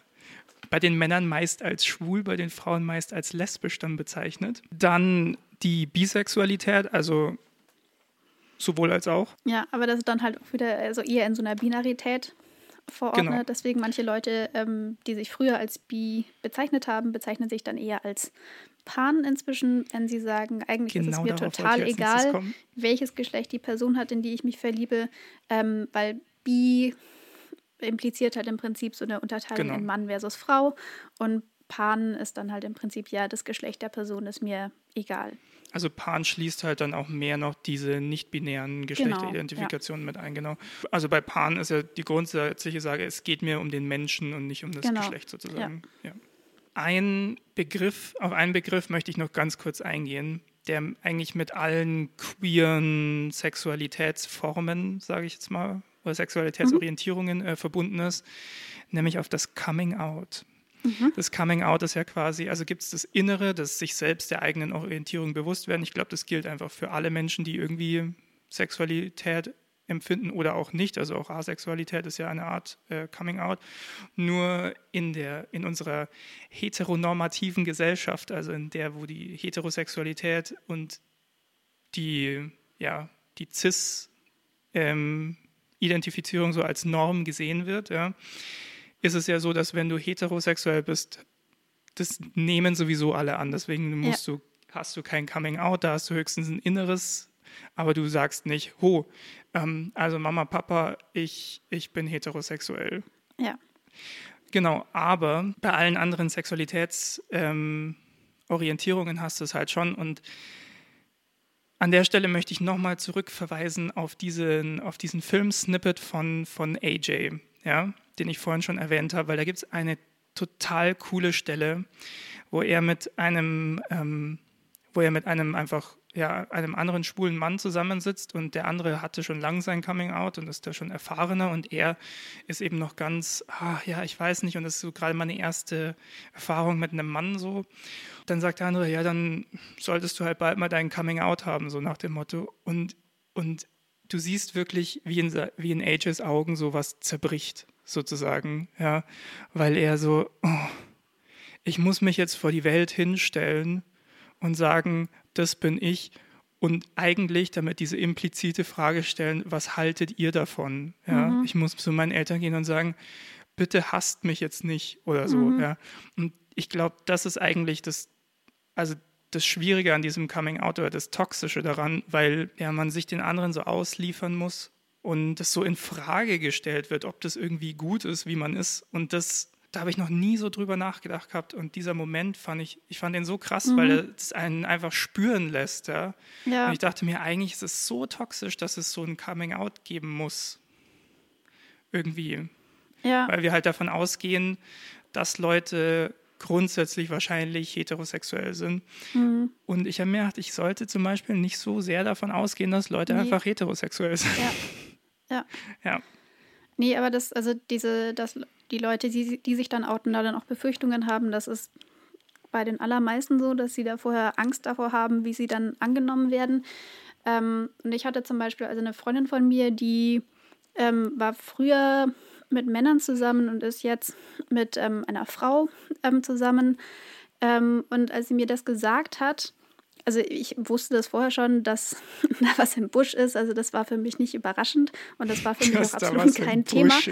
Bei den Männern meist als schwul, bei den Frauen meist als lesbisch dann bezeichnet. Dann die Bisexualität, also sowohl als auch. Ja, aber das ist dann halt auch wieder also eher in so einer Binarität verordnet. Genau. Deswegen manche Leute, ähm, die sich früher als bi bezeichnet haben, bezeichnen sich dann eher als Pan inzwischen, wenn sie sagen, eigentlich genau ist es genau mir total egal, welches Geschlecht die Person hat, in die ich mich verliebe, ähm, weil bi impliziert halt im Prinzip so eine Unterteilung genau. in Mann versus Frau und Pan ist dann halt im Prinzip, ja, das Geschlecht der Person ist mir egal. Also Pan schließt halt dann auch mehr noch diese nicht-binären Geschlechteridentifikation genau, ja. mit ein, genau. Also bei Pan ist ja die grundsätzliche Sage, es geht mir um den Menschen und nicht um das genau. Geschlecht sozusagen. Ja. ja. ein Begriff, auf einen Begriff möchte ich noch ganz kurz eingehen, der eigentlich mit allen queeren Sexualitätsformen, sage ich jetzt mal, oder Sexualitätsorientierungen äh, verbunden ist, nämlich auf das Coming Out. Mhm. Das Coming Out ist ja quasi, also gibt es das Innere, das sich selbst der eigenen Orientierung bewusst werden. Ich glaube, das gilt einfach für alle Menschen, die irgendwie Sexualität empfinden oder auch nicht. Also auch Asexualität ist ja eine Art äh, Coming Out. Nur in, der, in unserer heteronormativen Gesellschaft, also in der, wo die Heterosexualität und die, ja, die Cis-Identifizierung ähm, so als Norm gesehen wird, ja, ist es ja so, dass wenn du heterosexuell bist, das nehmen sowieso alle an. Deswegen musst ja. du, hast du kein Coming Out, da hast du höchstens ein inneres aber du sagst nicht, ho, ähm, also Mama, Papa, ich, ich bin heterosexuell. Ja. Genau, aber bei allen anderen Sexualitätsorientierungen ähm, hast du es halt schon und an der Stelle möchte ich nochmal zurückverweisen auf diesen, auf diesen Film-Snippet von, von AJ, ja, den ich vorhin schon erwähnt habe, weil da gibt es eine total coole Stelle, wo er mit einem, ähm, wo er mit einem einfach ja, einem anderen schwulen Mann zusammensitzt und der andere hatte schon lang sein Coming Out und ist da schon erfahrener und er ist eben noch ganz, ah, ja, ich weiß nicht und das ist so gerade meine erste Erfahrung mit einem Mann so. Dann sagt der andere, ja, dann solltest du halt bald mal dein Coming Out haben, so nach dem Motto. Und, und du siehst wirklich, wie in, wie in Ages Augen sowas zerbricht, sozusagen, ja, weil er so, oh, ich muss mich jetzt vor die Welt hinstellen und sagen, das bin ich. Und eigentlich damit diese implizite Frage stellen, was haltet ihr davon? Ja, mhm. Ich muss zu meinen Eltern gehen und sagen, bitte hasst mich jetzt nicht oder so. Mhm. Ja. Und ich glaube, das ist eigentlich das, also das Schwierige an diesem Coming Out oder das Toxische daran, weil ja, man sich den anderen so ausliefern muss und das so in Frage gestellt wird, ob das irgendwie gut ist, wie man ist. Und das da habe ich noch nie so drüber nachgedacht gehabt. Und dieser Moment fand ich, ich fand den so krass, mhm. weil es einen einfach spüren lässt. Ja? ja? Und ich dachte mir, eigentlich ist es so toxisch, dass es so ein Coming-out geben muss. Irgendwie. Ja. Weil wir halt davon ausgehen, dass Leute grundsätzlich wahrscheinlich heterosexuell sind. Mhm. Und ich habe mir gedacht, ich sollte zum Beispiel nicht so sehr davon ausgehen, dass Leute nee. einfach heterosexuell sind. Ja. Ja. ja. Nee, aber das, also diese, das, die Leute, die, die sich dann outen, da dann auch Befürchtungen haben, das ist bei den allermeisten so, dass sie da vorher Angst davor haben, wie sie dann angenommen werden. Ähm, und ich hatte zum Beispiel also eine Freundin von mir, die ähm, war früher mit Männern zusammen und ist jetzt mit ähm, einer Frau ähm, zusammen. Ähm, und als sie mir das gesagt hat, also ich wusste das vorher schon, dass da was im Busch ist. Also das war für mich nicht überraschend und das war für mich dass auch absolut kein Thema.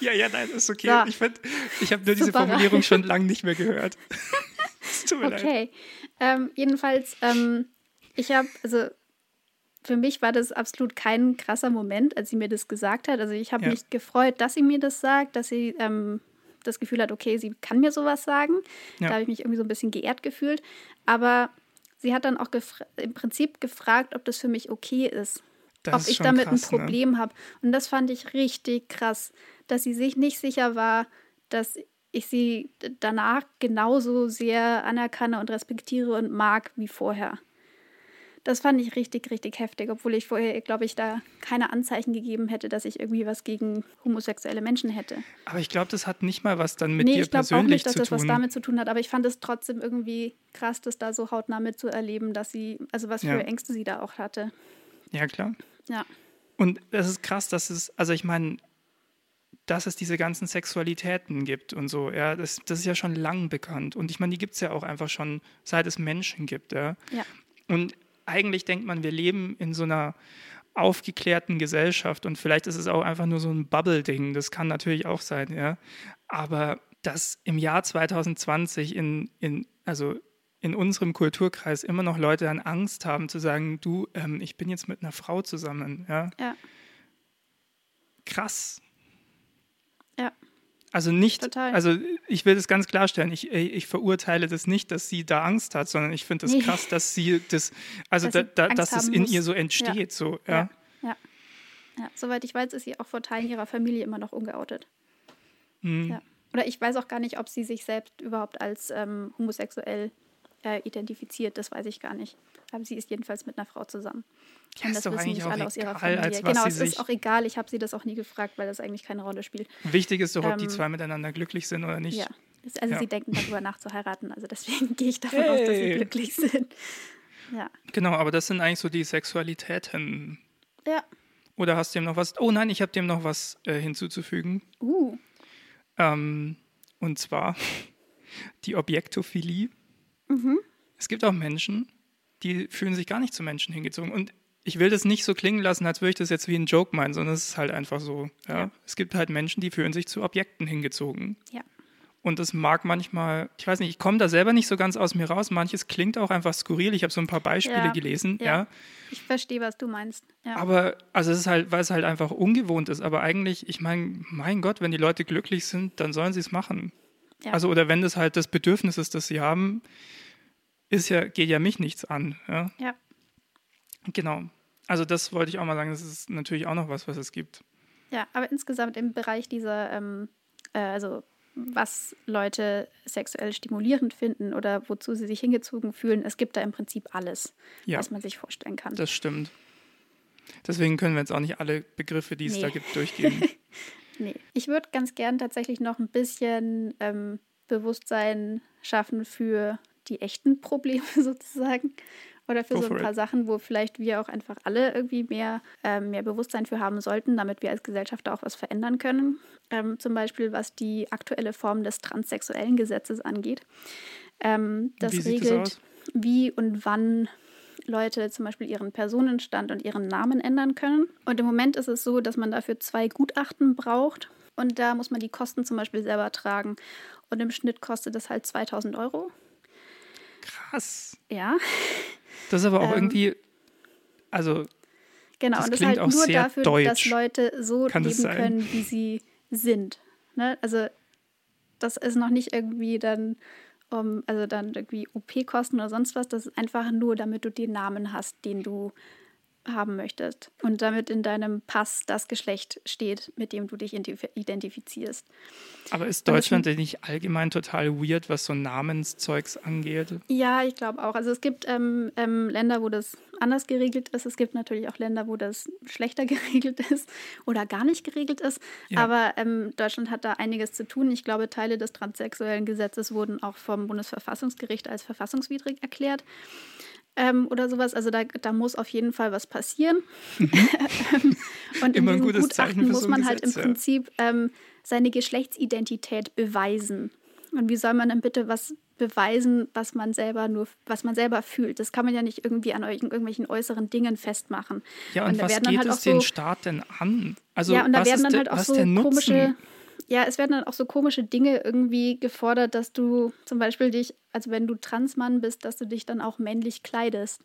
ja, ja, nein, ist okay. So. Ich, ich habe nur diese Super. Formulierung schon lange nicht mehr gehört. Es tut mir okay. Ähm, jedenfalls, ähm, ich habe, also für mich war das absolut kein krasser Moment, als sie mir das gesagt hat. Also ich habe ja. mich gefreut, dass sie mir das sagt, dass sie ähm, das Gefühl hat, okay, sie kann mir sowas sagen. Ja. Da habe ich mich irgendwie so ein bisschen geehrt gefühlt. Aber sie hat dann auch im Prinzip gefragt, ob das für mich okay ist. Das ob ich damit krass, ein ne? Problem ne? habe. Und das fand ich richtig krass, dass sie sich nicht sicher war, dass ich sie danach genauso sehr anerkanne und respektiere und mag wie vorher. Das fand ich richtig, richtig heftig, obwohl ich vorher, glaube ich, da keine Anzeichen gegeben hätte, dass ich irgendwie was gegen homosexuelle Menschen hätte. Aber ich glaube, das hat nicht mal was dann mit nee, dir persönlich zu tun. ich glaube auch nicht, dass das was damit zu tun hat. Aber ich fand es trotzdem irgendwie krass, das da so hautnah mitzuerleben, dass sie, also was für ja. Ängste sie da auch hatte. Ja, klar. Ja. Und es ist krass, dass es, also ich meine, dass es diese ganzen Sexualitäten gibt und so, ja, das, das ist ja schon lang bekannt. Und ich meine, die gibt es ja auch einfach schon, seit es Menschen gibt, ja. ja. Und eigentlich denkt man, wir leben in so einer aufgeklärten Gesellschaft und vielleicht ist es auch einfach nur so ein Bubble-Ding, das kann natürlich auch sein, ja. Aber dass im Jahr 2020 in, in, also in unserem Kulturkreis immer noch Leute dann Angst haben zu sagen, du, ähm, ich bin jetzt mit einer Frau zusammen, ja. ja. Krass. Ja. Also nicht, Total. also ich will das ganz klarstellen, ich, ich verurteile das nicht, dass sie da Angst hat, sondern ich finde das nee. krass, dass sie das, also dass, da, da, dass es in muss. ihr so entsteht. Ja. So, ja. Ja. ja. Soweit ich weiß, ist sie auch vor Teilen ihrer Familie immer noch ungeoutet. Mhm. Oder ich weiß auch gar nicht, ob sie sich selbst überhaupt als ähm, homosexuell äh, identifiziert. Das weiß ich gar nicht. Aber sie ist jedenfalls mit einer Frau zusammen. Ja, und das wissen nicht alle aus ihrer Familie. genau, es ist auch egal. Ich habe sie das auch nie gefragt, weil das eigentlich keine Rolle spielt. Wichtig ist doch, ob ähm, die zwei miteinander glücklich sind oder nicht. Ja, also ja. sie denken darüber nach zu heiraten. Also deswegen gehe ich davon hey. aus, dass sie glücklich sind. Ja. Genau, aber das sind eigentlich so die Sexualitäten. Ja. Oder hast du dem noch was? Oh nein, ich habe dem noch was äh, hinzuzufügen. Uh. Ähm, und zwar die Objektophilie. Mhm. Es gibt auch Menschen, die fühlen sich gar nicht zu Menschen hingezogen. Und ich will das nicht so klingen lassen, als würde ich das jetzt wie ein Joke meinen, sondern es ist halt einfach so. Ja? ja. Es gibt halt Menschen, die fühlen sich zu Objekten hingezogen. Ja. Und das mag manchmal, ich weiß nicht, ich komme da selber nicht so ganz aus mir raus. Manches klingt auch einfach skurril. Ich habe so ein paar Beispiele ja, gelesen. Ja. ja. Ich verstehe, was du meinst. Ja. Aber, also es ist halt, weil es halt einfach ungewohnt ist. Aber eigentlich, ich meine, mein Gott, wenn die Leute glücklich sind, dann sollen sie es machen. Also, oder wenn das halt das Bedürfnis ist, das sie haben, ist ja, geht ja mich nichts an. Ja. Genau. Also, das wollte ich auch mal sagen. Das ist natürlich auch noch was, was es gibt. Ja, aber insgesamt im Bereich dieser, ähm, äh, also was Leute sexuell stimulierend finden oder wozu sie sich hingezogen fühlen. Es gibt da im Prinzip alles, ja, was man sich vorstellen kann. Das stimmt. Deswegen können wir jetzt auch nicht alle Begriffe, die es nee. da gibt, durchgehen. nee. Ich würde ganz gern tatsächlich noch ein bisschen ähm, Bewusstsein schaffen für die echten Probleme sozusagen oder für Go so ein paar it. Sachen, wo vielleicht wir auch einfach alle irgendwie mehr, äh, mehr Bewusstsein für haben sollten, damit wir als Gesellschaft auch was verändern können. Ähm, zum Beispiel was die aktuelle Form des transsexuellen Gesetzes angeht. Ähm, das wie regelt, das wie und wann Leute zum Beispiel ihren Personenstand und ihren Namen ändern können. Und im Moment ist es so, dass man dafür zwei Gutachten braucht. Und da muss man die Kosten zum Beispiel selber tragen. Und im Schnitt kostet das halt 2000 Euro. Krass. Ja. Das ist aber auch ähm, irgendwie, also. Genau, das und das ist halt nur dafür, deutsch. dass Leute so Kann leben können, wie sie sind. Ne? Also, das ist noch nicht irgendwie dann, um, also dann irgendwie OP-Kosten oder sonst was. Das ist einfach nur, damit du den Namen hast, den du haben möchtest und damit in deinem Pass das Geschlecht steht, mit dem du dich identifizierst. Aber ist Deutschland denn nicht allgemein total weird, was so Namenszeugs angeht? Ja, ich glaube auch. Also es gibt ähm, ähm, Länder, wo das anders geregelt ist. Es gibt natürlich auch Länder, wo das schlechter geregelt ist oder gar nicht geregelt ist. Ja. Aber ähm, Deutschland hat da einiges zu tun. Ich glaube, Teile des transsexuellen Gesetzes wurden auch vom Bundesverfassungsgericht als verfassungswidrig erklärt ähm, oder sowas. Also da, da muss auf jeden Fall was passieren. Mhm. und Immer in diesem Gutachten muss man halt im Prinzip ähm, seine Geschlechtsidentität beweisen. Und wie soll man denn bitte was beweisen, was man selber nur, was man selber fühlt? Das kann man ja nicht irgendwie an irgendwelchen äußeren Dingen festmachen. Ja, und, und was geht halt es den Staat denn an? Also ja, und da werden dann halt auch so komische ja, es werden dann auch so komische Dinge irgendwie gefordert, dass du zum Beispiel dich, also wenn du Transmann bist, dass du dich dann auch männlich kleidest.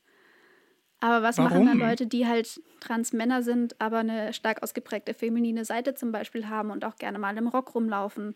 Aber was Warum? machen dann Leute, die halt Transmänner sind, aber eine stark ausgeprägte feminine Seite zum Beispiel haben und auch gerne mal im Rock rumlaufen?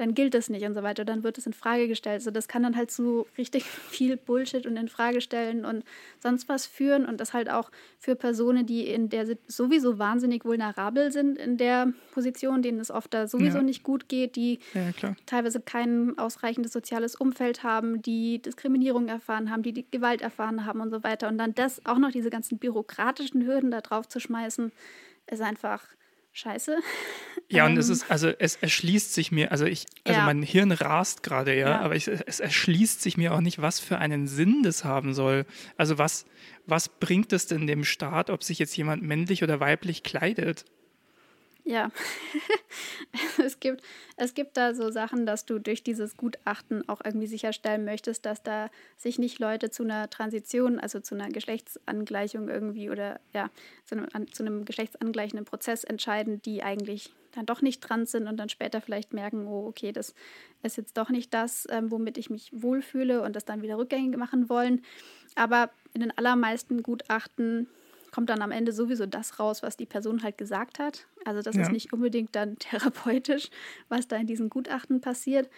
Dann gilt es nicht und so weiter. Dann wird es in Frage gestellt. Also das kann dann halt zu richtig viel Bullshit und in Frage stellen und sonst was führen und das halt auch für Personen, die in der sowieso wahnsinnig vulnerabel sind in der Position, denen es oft da sowieso ja. nicht gut geht, die ja, teilweise kein ausreichendes soziales Umfeld haben, die Diskriminierung erfahren haben, die, die Gewalt erfahren haben und so weiter. Und dann das auch noch diese ganzen bürokratischen Hürden da drauf zu schmeißen, ist einfach scheiße. Ja, und es ähm. ist, also es erschließt sich mir, also ich, also ja. mein Hirn rast gerade, ja, ja, aber ich, es erschließt sich mir auch nicht, was für einen Sinn das haben soll. Also was, was bringt es denn dem Staat, ob sich jetzt jemand männlich oder weiblich kleidet? Ja, es, gibt, es gibt da so Sachen, dass du durch dieses Gutachten auch irgendwie sicherstellen möchtest, dass da sich nicht Leute zu einer Transition, also zu einer Geschlechtsangleichung irgendwie oder ja, zu einem, zu einem geschlechtsangleichenden Prozess entscheiden, die eigentlich dann doch nicht trans sind und dann später vielleicht merken, oh, okay, das ist jetzt doch nicht das, ähm, womit ich mich wohlfühle und das dann wieder rückgängig machen wollen. Aber in den allermeisten Gutachten kommt dann am Ende sowieso das raus, was die Person halt gesagt hat. Also das ja. ist nicht unbedingt dann therapeutisch, was da in diesen Gutachten passiert.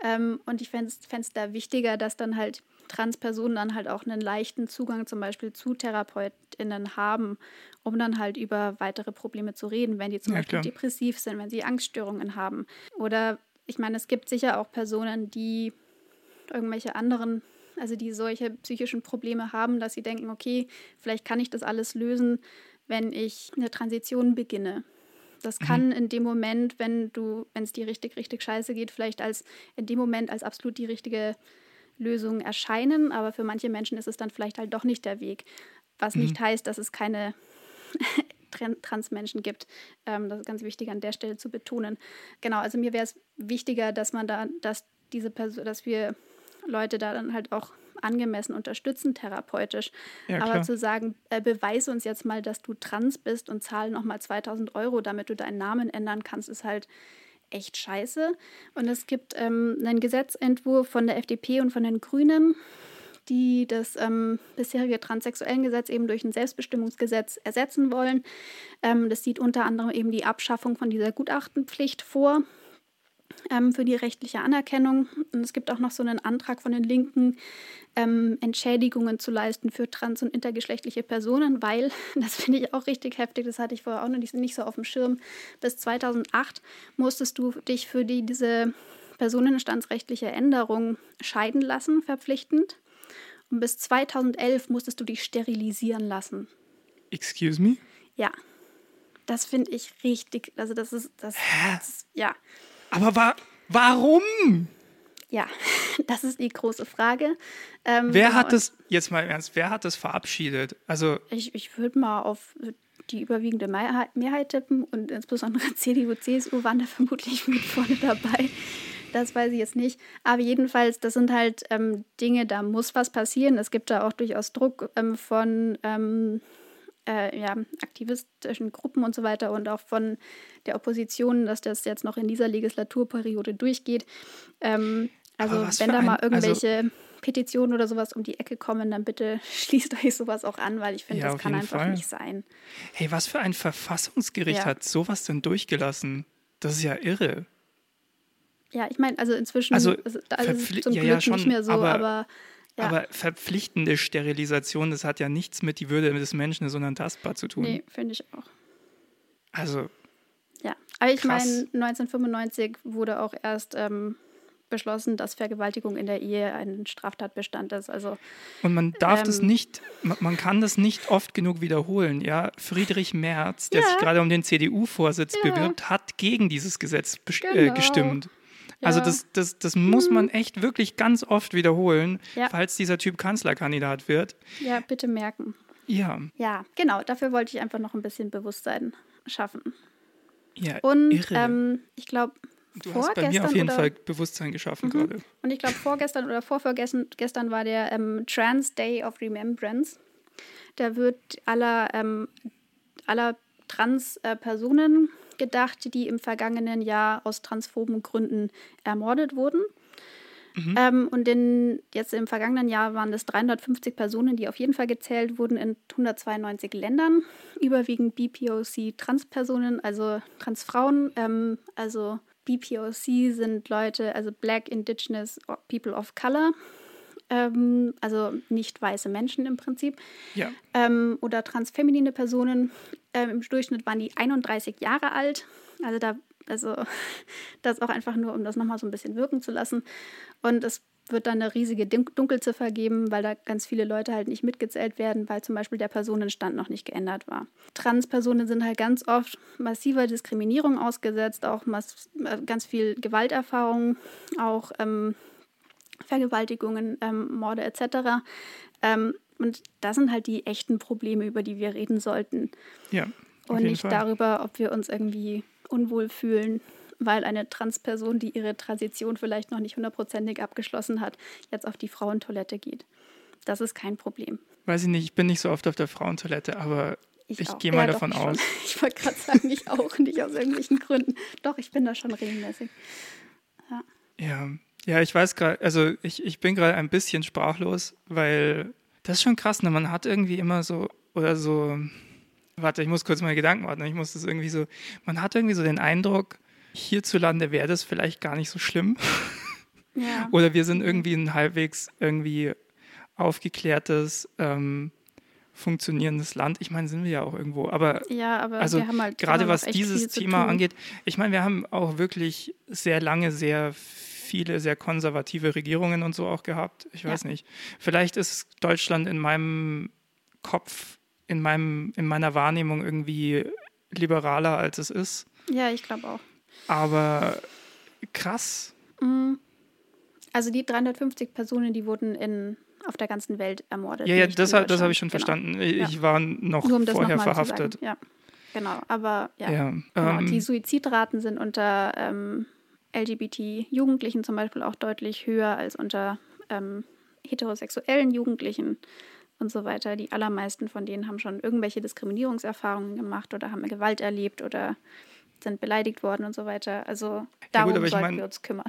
Ähm, und ich fände es da wichtiger, dass dann halt Transpersonen dann halt auch einen leichten Zugang zum Beispiel zu TherapeutInnen haben, um dann halt über weitere Probleme zu reden, wenn die zum ja, Beispiel klar. depressiv sind, wenn sie Angststörungen haben oder ich meine, es gibt sicher auch Personen, die irgendwelche anderen, also die solche psychischen Probleme haben, dass sie denken, okay, vielleicht kann ich das alles lösen, wenn ich eine Transition beginne. Das mhm. kann in dem Moment, wenn du, wenn es dir richtig, richtig scheiße geht, vielleicht als in dem Moment als absolut die richtige Lösung erscheinen, aber für manche Menschen ist es dann vielleicht halt doch nicht der Weg. Was mhm. nicht heißt, dass es keine Transmenschen gibt. Ähm, das ist ganz wichtig an der Stelle zu betonen. Genau, also mir wäre es wichtiger, dass man da, dass diese Person, dass wir Leute da dann halt auch angemessen unterstützen, therapeutisch. Ja, Aber zu sagen, äh, beweise uns jetzt mal, dass du trans bist und zahl nochmal 2000 Euro, damit du deinen Namen ändern kannst, ist halt echt scheiße. Und es gibt ähm, einen Gesetzentwurf von der FDP und von den Grünen, die das ähm, bisherige Transsexuellengesetz eben durch ein Selbstbestimmungsgesetz ersetzen wollen. Ähm, das sieht unter anderem eben die Abschaffung von dieser Gutachtenpflicht vor ähm, für die rechtliche Anerkennung. Und es gibt auch noch so einen Antrag von den Linken, ähm, Entschädigungen zu leisten für trans- und intergeschlechtliche Personen, weil, das finde ich auch richtig heftig, das hatte ich vorher auch noch nicht, nicht so auf dem Schirm, bis 2008 musstest du dich für die, diese personenstandsrechtliche Änderung scheiden lassen, verpflichtend. Und bis 2011 musstest du dich sterilisieren lassen. Excuse me? Ja. Das finde ich richtig. Also, das ist. Das, Hä? Das, ja. Aber wa warum? Ja, das ist die große Frage. Ähm, wer genau, hat das, jetzt mal im Ernst, wer hat das verabschiedet? Also ich, ich würde mal auf die überwiegende Mehrheit tippen und insbesondere CDU, CSU waren da vermutlich mit vorne dabei das weiß ich jetzt nicht. Aber jedenfalls, das sind halt ähm, Dinge, da muss was passieren. Es gibt da auch durchaus Druck ähm, von ähm, äh, ja, aktivistischen Gruppen und so weiter und auch von der Opposition, dass das jetzt noch in dieser Legislaturperiode durchgeht. Ähm, also wenn da ein, mal also irgendwelche also Petitionen oder sowas um die Ecke kommen, dann bitte schließt euch sowas auch an, weil ich finde, ja, das kann einfach Fall. nicht sein. Hey, was für ein Verfassungsgericht ja. hat sowas denn durchgelassen? Das ist ja irre. Ja, ich meine, also inzwischen also, ist alles zum Glück ja, ja, schon, nicht mehr so, aber, aber ja. Aber verpflichtende Sterilisation, das hat ja nichts mit die Würde des Menschen so unantastbar zu tun. Nee, finde ich auch. Also. Ja, aber ich meine, 1995 wurde auch erst ähm, beschlossen, dass Vergewaltigung in der Ehe ein Straftatbestand ist. Also, und man darf ähm, das nicht, man, man, kann das nicht oft genug wiederholen. Ja, Friedrich Merz, der ja. sich gerade um den CDU-Vorsitz ja. bewirbt, hat gegen dieses Gesetz äh, genau. äh, gestimmt. Also das, das, das muss man echt wirklich ganz oft wiederholen, ja. falls dieser Typ Kanzlerkandidat wird. Ja, bitte merken. Ja. Ja, genau. Dafür wollte ich einfach noch ein bisschen Bewusstsein schaffen. Ja, Und ähm, ich glaube, Du hast bei mir auf jeden oder, Fall Bewusstsein geschaffen mhm. gerade. Und ich glaube, vorgestern oder vorvorgestern gestern war der ähm, Trans Day of Remembrance. Da wird aller, ähm, aller Trans-Personen äh, gedacht, die im vergangenen Jahr aus transphoben Gründen ermordet wurden. Mhm. Ähm, und in, jetzt im vergangenen Jahr waren es 350 Personen, die auf jeden Fall gezählt wurden in 192 Ländern, überwiegend BPOC-Transpersonen, also Transfrauen. Ähm, also BPOC sind Leute, also Black Indigenous People of Color, ähm, also nicht weiße Menschen im Prinzip, ja. ähm, oder transfeminine Personen. Ähm, Im Durchschnitt waren die 31 Jahre alt. Also da, also das auch einfach nur, um das nochmal so ein bisschen wirken zu lassen. Und es wird dann eine riesige Dunkelziffer geben, weil da ganz viele Leute halt nicht mitgezählt werden, weil zum Beispiel der Personenstand noch nicht geändert war. Transpersonen sind halt ganz oft massiver Diskriminierung ausgesetzt, auch äh, ganz viel Gewalterfahrung, auch ähm, Vergewaltigungen, ähm, Morde etc. Ähm, und das sind halt die echten Probleme, über die wir reden sollten. Ja. Und nicht Fall. darüber, ob wir uns irgendwie unwohl fühlen, weil eine Transperson, die ihre Transition vielleicht noch nicht hundertprozentig abgeschlossen hat, jetzt auf die Frauentoilette geht. Das ist kein Problem. Weiß ich nicht, ich bin nicht so oft auf der Frauentoilette, aber ich, ich gehe mal ja, davon aus. Ich wollte gerade sagen, ich auch nicht aus irgendwelchen Gründen. Doch, ich bin da schon regelmäßig. Ja. Ja, ja, ich weiß gerade, also ich, ich bin gerade ein bisschen sprachlos, weil das ist schon krass, ne? Man hat irgendwie immer so, oder so, warte, ich muss kurz meine Gedanken warten, ich muss das irgendwie so, man hat irgendwie so den Eindruck, hierzulande wäre das vielleicht gar nicht so schlimm. Ja. oder wir sind irgendwie ein halbwegs irgendwie aufgeklärtes, ähm, funktionierendes Land. Ich meine, sind wir ja auch irgendwo. Aber, ja, aber also wir haben halt gerade was dieses Thema angeht, ich meine, wir haben auch wirklich sehr lange sehr viele sehr konservative Regierungen und so auch gehabt. Ich weiß ja. nicht. Vielleicht ist Deutschland in meinem Kopf, in, meinem, in meiner Wahrnehmung irgendwie liberaler, als es ist. Ja, ich glaube auch. Aber krass. Mhm. Also die 350 Personen, die wurden in, auf der ganzen Welt ermordet. Ja, ja, das, das habe ich schon genau. verstanden. Ich ja. war noch um vorher verhaftet. Ja, genau. Aber ja, ja genau. Ähm, die Suizidraten sind unter ähm, LGBT-Jugendlichen zum Beispiel auch deutlich höher als unter ähm, heterosexuellen Jugendlichen und so weiter. Die allermeisten von denen haben schon irgendwelche Diskriminierungserfahrungen gemacht oder haben Gewalt erlebt oder sind beleidigt worden und so weiter. Also darum ja gut, sollten mein, wir uns kümmern.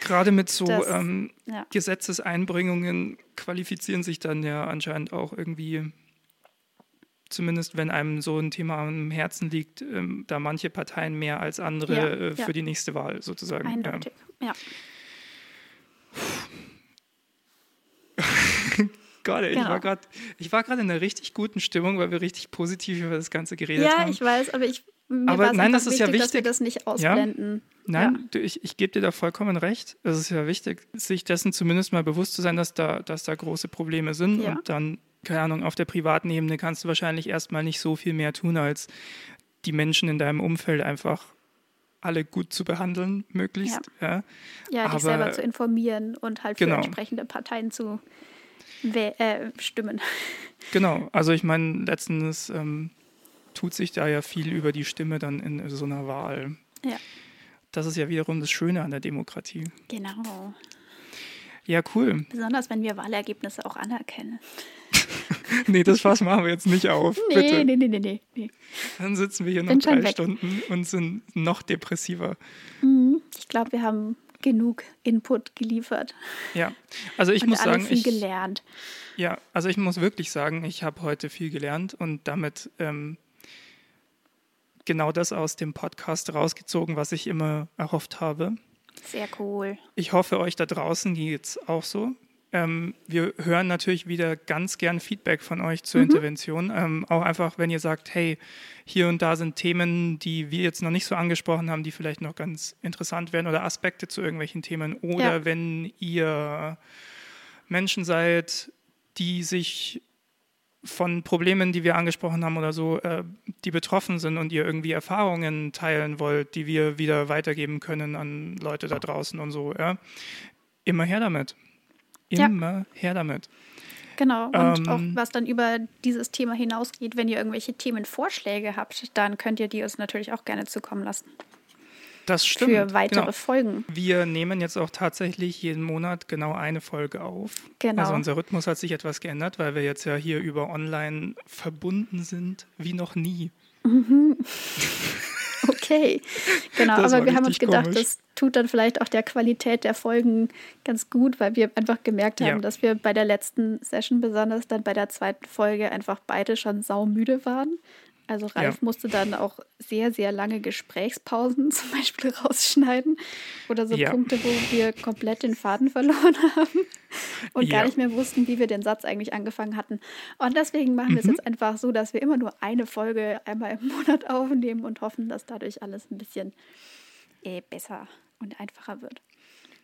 Gerade mit so das, ähm, ja. Gesetzeseinbringungen qualifizieren sich dann ja anscheinend auch irgendwie, zumindest wenn einem so ein Thema am Herzen liegt, ähm, da manche Parteien mehr als andere ja, äh, für die nächste Wahl sozusagen. Eindeutig, ja. Gott, genau. ich war gerade in einer richtig guten Stimmung, weil wir richtig positiv über das Ganze geredet ja, haben. Ja, ich weiß, aber ich mir aber nein, das ist wichtig, ja wichtig, dass wir das nicht ausblenden. Ja? Nein, ja. ich, ich gebe dir da vollkommen recht. Es ist ja wichtig, sich dessen zumindest mal bewusst zu sein, dass da, dass da große Probleme sind. Ja. Und dann, keine Ahnung, auf der privaten Ebene kannst du wahrscheinlich erstmal nicht so viel mehr tun, als die Menschen in deinem Umfeld einfach alle gut zu behandeln, möglichst. Ja, ja. ja dich selber zu informieren und halt für genau. entsprechende Parteien zu äh, stimmen. Genau, also ich meine, letztens ähm, tut sich da ja viel über die Stimme dann in so einer Wahl. Ja. Das ist ja wiederum das Schöne an der Demokratie. Genau. Ja, cool. Besonders wenn wir Wahlergebnisse auch anerkennen. nee, das Fass machen wir jetzt nicht auf. Nee, bitte. nee, nee, nee, nee. Dann sitzen wir hier noch drei Stunden und sind noch depressiver. Mhm. Ich glaube, wir haben genug Input geliefert. Ja, also ich und muss sagen, viel ich gelernt. Ja, also ich muss wirklich sagen, ich habe heute viel gelernt und damit ähm, genau das aus dem Podcast rausgezogen, was ich immer erhofft habe. Sehr cool. Ich hoffe, euch da draußen geht es auch so. Ähm, wir hören natürlich wieder ganz gern Feedback von euch zur mhm. Intervention. Ähm, auch einfach, wenn ihr sagt, hey, hier und da sind Themen, die wir jetzt noch nicht so angesprochen haben, die vielleicht noch ganz interessant wären oder Aspekte zu irgendwelchen Themen. Oder ja. wenn ihr Menschen seid, die sich von Problemen, die wir angesprochen haben oder so, äh, die betroffen sind und ihr irgendwie Erfahrungen teilen wollt, die wir wieder weitergeben können an Leute da draußen und so, ja, immer her damit. Immer ja. her damit. Genau, und ähm, auch was dann über dieses Thema hinausgeht, wenn ihr irgendwelche Themenvorschläge habt, dann könnt ihr die uns natürlich auch gerne zukommen lassen. Das stimmt. Für weitere genau. Folgen. Wir nehmen jetzt auch tatsächlich jeden Monat genau eine Folge auf. Genau. Also unser Rhythmus hat sich etwas geändert, weil wir jetzt ja hier über online verbunden sind wie noch nie. Mhm. Okay, genau. Das aber wir haben uns gedacht, komisch. das tut dann vielleicht auch der Qualität der Folgen ganz gut, weil wir einfach gemerkt haben, ja. dass wir bei der letzten Session, besonders dann bei der zweiten Folge, einfach beide schon saumüde waren. Also Ralf ja. musste dann auch sehr, sehr lange Gesprächspausen zum Beispiel rausschneiden oder so ja. Punkte, wo wir komplett den Faden verloren haben und ja. gar nicht mehr wussten, wie wir den Satz eigentlich angefangen hatten. Und deswegen machen wir es mhm. jetzt einfach so, dass wir immer nur eine Folge einmal im Monat aufnehmen und hoffen, dass dadurch alles ein bisschen äh, besser und einfacher wird.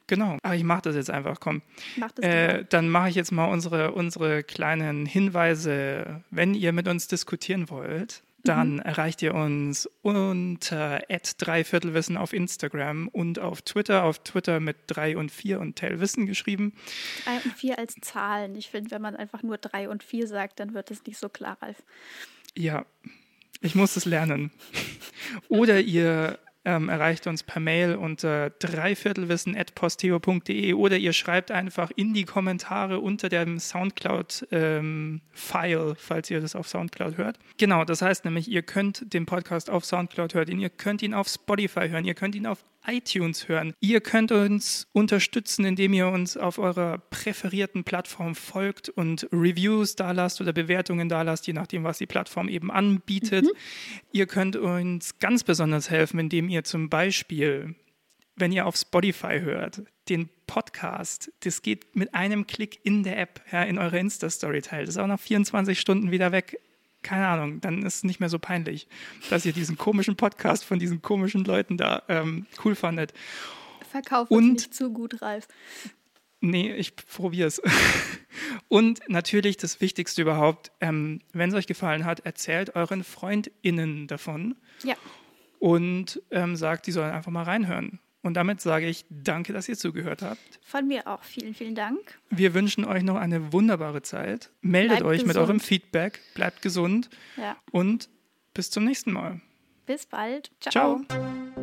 Genau, aber ich mache das jetzt einfach, komm. Mach das äh, dann mache ich jetzt mal unsere, unsere kleinen Hinweise. Wenn ihr mit uns diskutieren wollt, dann mhm. erreicht ihr uns unter dreiviertelwissen auf Instagram und auf Twitter. Auf Twitter mit 3 und 4 und Tellwissen geschrieben. 3 und 4 als Zahlen. Ich finde, wenn man einfach nur 3 und 4 sagt, dann wird es nicht so klar, Ralf. Ja, ich muss es lernen. Oder ihr ähm, erreicht uns per Mail unter dreiviertelwissen.posteo.de oder ihr schreibt einfach in die Kommentare unter dem Soundcloud-File, ähm, falls ihr das auf Soundcloud hört. Genau, das heißt nämlich, ihr könnt den Podcast auf Soundcloud hören, ihr könnt ihn auf Spotify hören, ihr könnt ihn auf iTunes hören. Ihr könnt uns unterstützen, indem ihr uns auf eurer präferierten Plattform folgt und Reviews da lasst oder Bewertungen da lasst, je nachdem, was die Plattform eben anbietet. Mhm. Ihr könnt uns ganz besonders helfen, indem ihr zum Beispiel wenn ihr auf Spotify hört, den Podcast. Das geht mit einem Klick in der App, ja, in eure Insta-Story teilt. Das ist auch nach 24 Stunden wieder weg. Keine Ahnung, dann ist es nicht mehr so peinlich, dass ihr diesen komischen Podcast von diesen komischen Leuten da ähm, cool fandet. Verkauf uns nicht zu gut, Ralf. Nee, ich probiere es. Und natürlich das Wichtigste überhaupt, ähm, wenn es euch gefallen hat, erzählt euren FreundInnen davon. Ja. Und ähm, sagt, die sollen einfach mal reinhören. Und damit sage ich danke, dass ihr zugehört habt. Von mir auch vielen, vielen Dank. Wir wünschen euch noch eine wunderbare Zeit. Meldet bleibt euch gesund. mit eurem Feedback, bleibt gesund ja. und bis zum nächsten Mal. Bis bald. Ciao. Ciao.